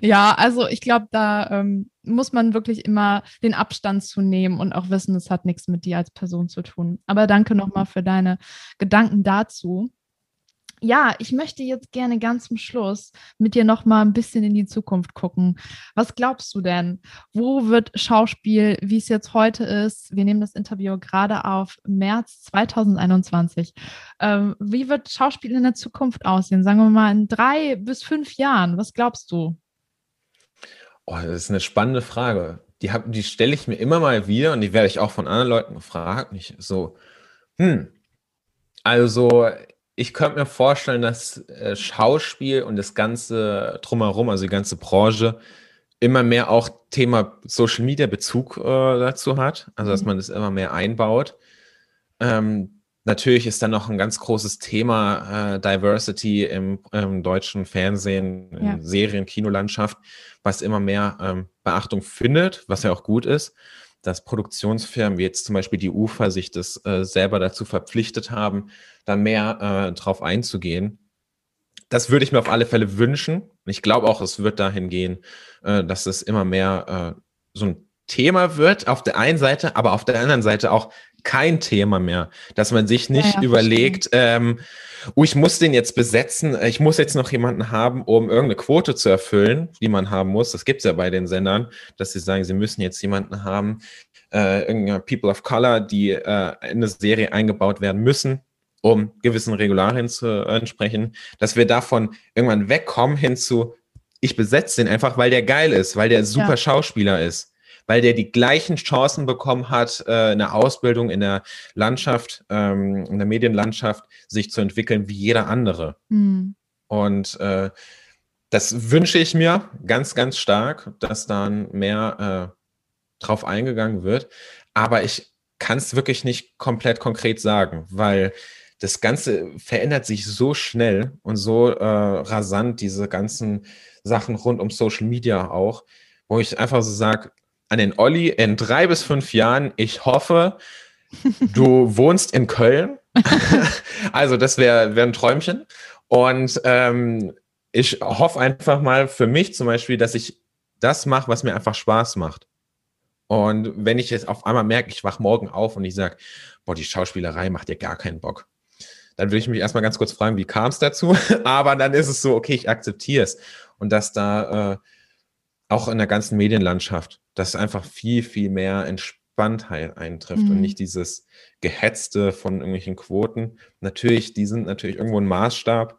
[SPEAKER 1] Ja, also ich glaube, da ähm, muss man wirklich immer den Abstand zu nehmen und auch wissen, es hat nichts mit dir als Person zu tun. Aber danke nochmal für deine Gedanken dazu ja, ich möchte jetzt gerne ganz zum Schluss mit dir noch mal ein bisschen in die Zukunft gucken. Was glaubst du denn? Wo wird Schauspiel, wie es jetzt heute ist? Wir nehmen das Interview gerade auf März 2021. Ähm, wie wird Schauspiel in der Zukunft aussehen? Sagen wir mal in drei bis fünf Jahren. Was glaubst du?
[SPEAKER 2] Oh, das ist eine spannende Frage. Die, die stelle ich mir immer mal wieder und die werde ich auch von anderen Leuten gefragt. Ich so, hm, also ich könnte mir vorstellen, dass äh, Schauspiel und das ganze drumherum, also die ganze Branche, immer mehr auch Thema Social Media Bezug äh, dazu hat, also dass mhm. man das immer mehr einbaut. Ähm, natürlich ist dann noch ein ganz großes Thema äh, Diversity im, im, deutschen Fernsehen, ja. Serien, Kinolandschaft, was immer mehr ähm, Beachtung findet, was ja auch gut ist dass Produktionsfirmen wie jetzt zum Beispiel die UFA sich das äh, selber dazu verpflichtet haben, da mehr äh, drauf einzugehen. Das würde ich mir auf alle Fälle wünschen. Ich glaube auch, es wird dahin gehen, äh, dass es immer mehr äh, so ein Thema wird auf der einen Seite, aber auf der anderen Seite auch kein Thema mehr, dass man sich nicht ja, ja, überlegt, ähm, oh, ich muss den jetzt besetzen, ich muss jetzt noch jemanden haben, um irgendeine Quote zu erfüllen, die man haben muss. Das gibt es ja bei den Sendern, dass sie sagen, sie müssen jetzt jemanden haben, äh, irgendeine People of Color, die äh, in eine Serie eingebaut werden müssen, um gewissen Regularien zu äh, entsprechen, dass wir davon irgendwann wegkommen hin zu, ich besetze den einfach, weil der geil ist, weil der super ja. Schauspieler ist weil der die gleichen Chancen bekommen hat, äh, eine Ausbildung in der Landschaft, ähm, in der Medienlandschaft, sich zu entwickeln wie jeder andere. Mhm. Und äh, das wünsche ich mir ganz, ganz stark, dass dann mehr äh, drauf eingegangen wird. Aber ich kann es wirklich nicht komplett konkret sagen, weil das Ganze verändert sich so schnell und so äh, rasant, diese ganzen Sachen rund um Social Media auch, wo ich einfach so sage, an den Olli in drei bis fünf Jahren. Ich hoffe, du wohnst in Köln. also das wäre wär ein Träumchen. Und ähm, ich hoffe einfach mal für mich zum Beispiel, dass ich das mache, was mir einfach Spaß macht. Und wenn ich jetzt auf einmal merke, ich wach morgen auf und ich sage, boah, die Schauspielerei macht dir gar keinen Bock, dann würde ich mich erstmal ganz kurz fragen, wie kam es dazu? Aber dann ist es so, okay, ich akzeptiere es. Und dass da äh, auch in der ganzen Medienlandschaft, dass einfach viel, viel mehr Entspanntheit eintrifft mhm. und nicht dieses Gehetzte von irgendwelchen Quoten. Natürlich, die sind natürlich irgendwo ein Maßstab,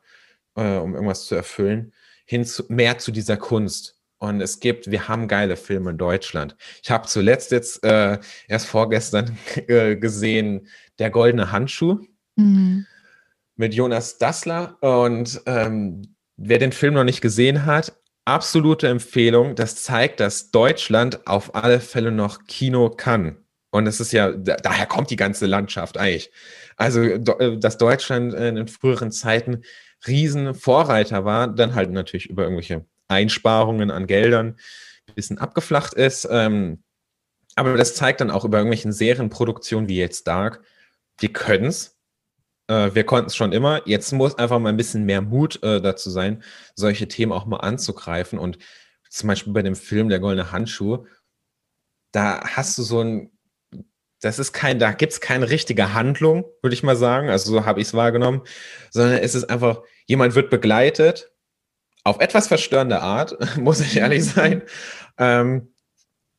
[SPEAKER 2] äh, um irgendwas zu erfüllen, hin zu, mehr zu dieser Kunst. Und es gibt, wir haben geile Filme in Deutschland. Ich habe zuletzt jetzt äh, erst vorgestern äh, gesehen, Der goldene Handschuh mhm. mit Jonas Dassler. Und ähm, wer den Film noch nicht gesehen hat, absolute Empfehlung. Das zeigt, dass Deutschland auf alle Fälle noch Kino kann. Und es ist ja, daher kommt die ganze Landschaft eigentlich. Also, äh, dass Deutschland in früheren Zeiten riesen Vorreiter war, dann halt natürlich über irgendwelche Einsparungen an Geldern ein bisschen abgeflacht ist. Ähm, aber das zeigt dann auch über irgendwelchen Serienproduktionen wie jetzt Dark, die können es. Äh, wir konnten es schon immer. Jetzt muss einfach mal ein bisschen mehr Mut äh, dazu sein, solche Themen auch mal anzugreifen. Und zum Beispiel bei dem Film Der Goldene Handschuh, da hast du so ein, das ist kein, da gibt es keine richtige Handlung, würde ich mal sagen. Also so habe ich es wahrgenommen, sondern es ist einfach, jemand wird begleitet auf etwas verstörende Art, muss ich ehrlich sein. Ähm,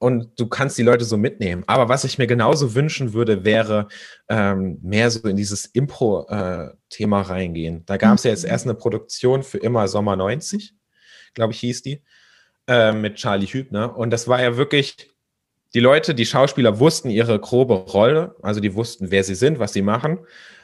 [SPEAKER 2] und du kannst die Leute so mitnehmen. Aber was ich mir genauso wünschen würde, wäre ähm, mehr so in dieses Impro-Thema äh, reingehen. Da gab es ja jetzt erst eine Produktion für immer Sommer 90, glaube ich, hieß die, äh, mit Charlie Hübner. Und das war ja wirklich, die Leute, die Schauspieler wussten ihre grobe Rolle, also die wussten, wer sie sind, was sie machen,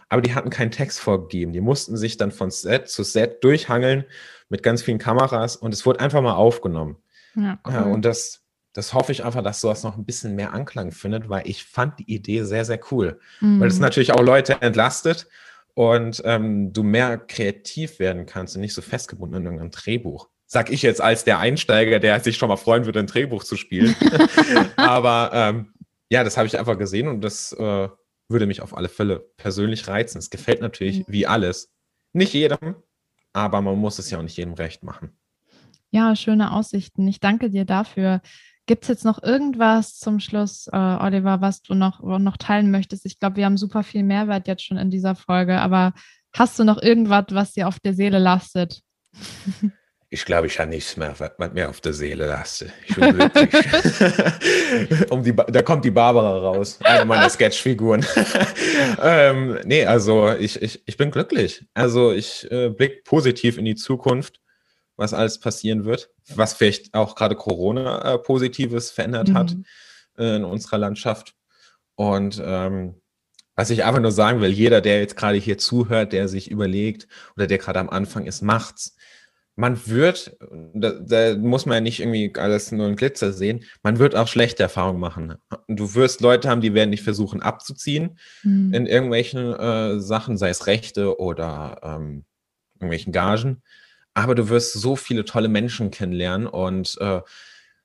[SPEAKER 2] aber die hatten keinen Text vorgegeben. Die mussten sich dann von Set zu Set durchhangeln mit ganz vielen Kameras und es wurde einfach mal aufgenommen. Ja, cool. ja, und das, das hoffe ich einfach, dass sowas noch ein bisschen mehr Anklang findet, weil ich fand die Idee sehr, sehr cool. Mhm. Weil es natürlich auch Leute entlastet und ähm, du mehr kreativ werden kannst und nicht so festgebunden in irgendeinem Drehbuch. Sag ich jetzt als der Einsteiger, der sich schon mal freuen würde, ein Drehbuch zu spielen. Aber ähm, ja, das habe ich einfach gesehen und das äh, würde mich auf alle Fälle persönlich reizen. Es gefällt natürlich mhm. wie alles. Nicht jedem, aber man muss es ja auch nicht jedem recht machen.
[SPEAKER 1] Ja, schöne Aussichten. Ich danke dir dafür. Gibt es jetzt noch irgendwas zum Schluss, äh, Oliver, was du noch, noch teilen möchtest? Ich glaube, wir haben super viel Mehrwert jetzt schon in dieser Folge, aber hast du noch irgendwas, was dir auf der Seele lastet?
[SPEAKER 2] Ich glaube, ich habe nichts mehr, was mir auf der Seele lastet. Ich bin glücklich. um die, da kommt die Barbara raus, eine meiner Sketchfiguren. ähm, nee, also ich, ich, ich bin glücklich. Also ich äh, blicke positiv in die Zukunft, was alles passieren wird, was vielleicht auch gerade Corona äh, Positives verändert mhm. hat äh, in unserer Landschaft. Und ähm, was ich einfach nur sagen will, jeder, der jetzt gerade hier zuhört, der sich überlegt oder der gerade am Anfang ist, macht's man wird, da, da, muss man ja nicht irgendwie alles nur in Glitzer sehen, man wird auch schlechte Erfahrungen machen. Du wirst Leute haben, die werden dich versuchen abzuziehen mhm. in irgendwelchen äh, Sachen, sei es Rechte oder ähm, irgendwelchen Gagen. Aber du wirst so viele tolle Menschen kennenlernen und äh,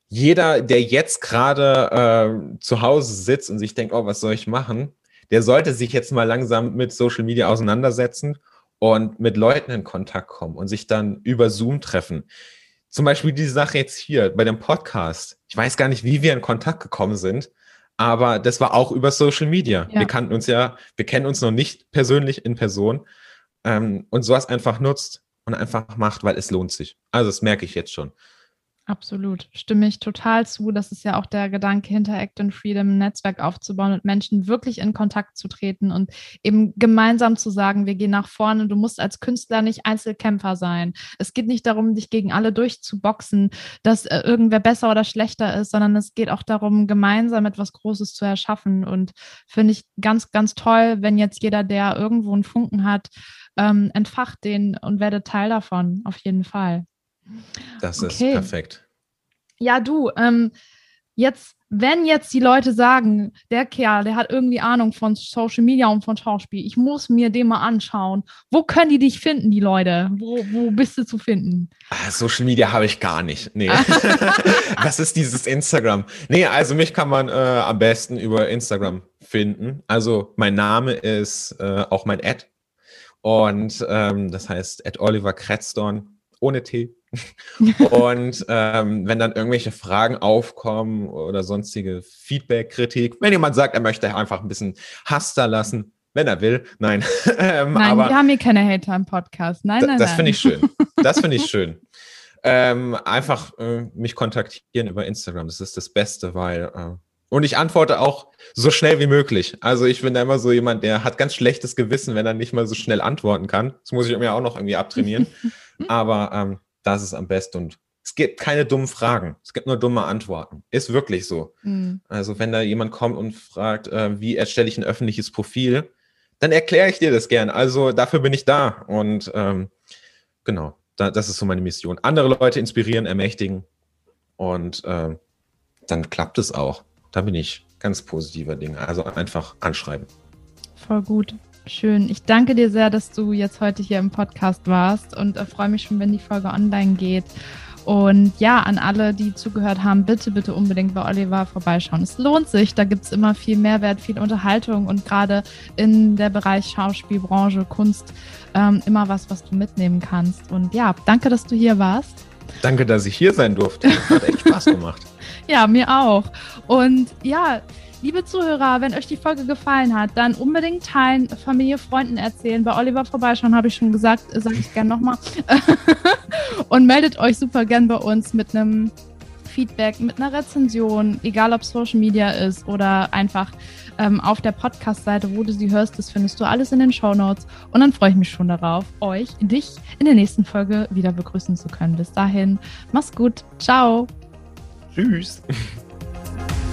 [SPEAKER 2] jeder, der jetzt gerade äh, zu Hause sitzt und sich denkt, oh, was soll ich machen, der sollte sich jetzt mal langsam mit Social Media auseinandersetzen und mit Leuten in Kontakt kommen und sich dann über Zoom treffen. Zum Beispiel die Sache jetzt hier bei dem Podcast. Ich weiß gar nicht, wie wir in Kontakt gekommen sind, aber das war auch über Social Media. Ja. Wir kannten uns ja, wir kennen uns noch nicht persönlich in Person ähm, und sowas einfach nutzt und einfach macht, weil es lohnt sich. Also das merke ich jetzt schon.
[SPEAKER 1] Absolut, stimme ich total zu. Das ist ja auch der Gedanke hinter Act and Freedom, ein Netzwerk aufzubauen und Menschen wirklich in Kontakt zu treten und eben gemeinsam zu sagen, wir gehen nach vorne. Du musst als Künstler nicht Einzelkämpfer sein. Es geht nicht darum, dich gegen alle durchzuboxen, dass äh, irgendwer besser oder schlechter ist, sondern es geht auch darum, gemeinsam etwas Großes zu erschaffen. Und finde ich ganz, ganz toll, wenn jetzt jeder, der irgendwo einen Funken hat, ähm, entfacht den und werde Teil davon, auf jeden Fall.
[SPEAKER 2] Das okay. ist perfekt.
[SPEAKER 1] Ja, du, ähm, jetzt, wenn jetzt die Leute sagen, der Kerl, der hat irgendwie Ahnung von Social Media und von Schauspiel, ich muss mir den mal anschauen. Wo können die dich finden, die Leute? Wo, wo bist du zu finden?
[SPEAKER 2] Ah, Social Media habe ich gar nicht. Nee. Was ist dieses Instagram? Nee, also mich kann man äh, am besten über Instagram finden. Also mein Name ist äh, auch mein Ad. Und ähm, das heißt Ad Oliver Kretzdorn ohne T. und ähm, wenn dann irgendwelche Fragen aufkommen oder sonstige Feedback, Kritik, wenn jemand sagt, er möchte einfach ein bisschen Hass da lassen, wenn er will, nein.
[SPEAKER 1] ähm, nein, aber wir haben hier keine Hater im Podcast. Nein, nein,
[SPEAKER 2] Das finde ich schön. Das finde ich schön. Ähm, einfach äh, mich kontaktieren über Instagram. Das ist das Beste, weil äh, und ich antworte auch so schnell wie möglich. Also ich bin da immer so jemand, der hat ganz schlechtes Gewissen, wenn er nicht mal so schnell antworten kann. Das muss ich mir auch noch irgendwie abtrainieren. Aber ähm, das ist am besten und es gibt keine dummen Fragen. Es gibt nur dumme Antworten. Ist wirklich so. Mhm. Also wenn da jemand kommt und fragt, äh, wie erstelle ich ein öffentliches Profil, dann erkläre ich dir das gern. Also dafür bin ich da. Und ähm, genau, da, das ist so meine Mission. Andere Leute inspirieren, ermächtigen und äh, dann klappt es auch. Da bin ich ganz positiver Dinge. Also einfach anschreiben.
[SPEAKER 1] Voll gut. Schön. Ich danke dir sehr, dass du jetzt heute hier im Podcast warst und äh, freue mich schon, wenn die Folge online geht. Und ja, an alle, die zugehört haben, bitte, bitte unbedingt bei Oliver vorbeischauen. Es lohnt sich, da gibt es immer viel Mehrwert, viel Unterhaltung und gerade in der Bereich Schauspielbranche, Kunst, ähm, immer was, was du mitnehmen kannst. Und ja, danke, dass du hier warst.
[SPEAKER 2] Danke, dass ich hier sein durfte. Hat echt Spaß gemacht.
[SPEAKER 1] ja, mir auch. Und ja, Liebe Zuhörer, wenn euch die Folge gefallen hat, dann unbedingt teilen, Familie, Freunden erzählen. Bei Oliver vorbeischauen, habe ich schon gesagt, sage ich gerne nochmal. und meldet euch super gern bei uns mit einem Feedback, mit einer Rezension, egal ob Social Media ist oder einfach ähm, auf der Podcast-Seite, wo du sie hörst. Das findest du alles in den Show Notes. Und dann freue ich mich schon darauf, euch, dich in der nächsten Folge wieder begrüßen zu können. Bis dahin, mach's gut. Ciao.
[SPEAKER 2] Tschüss.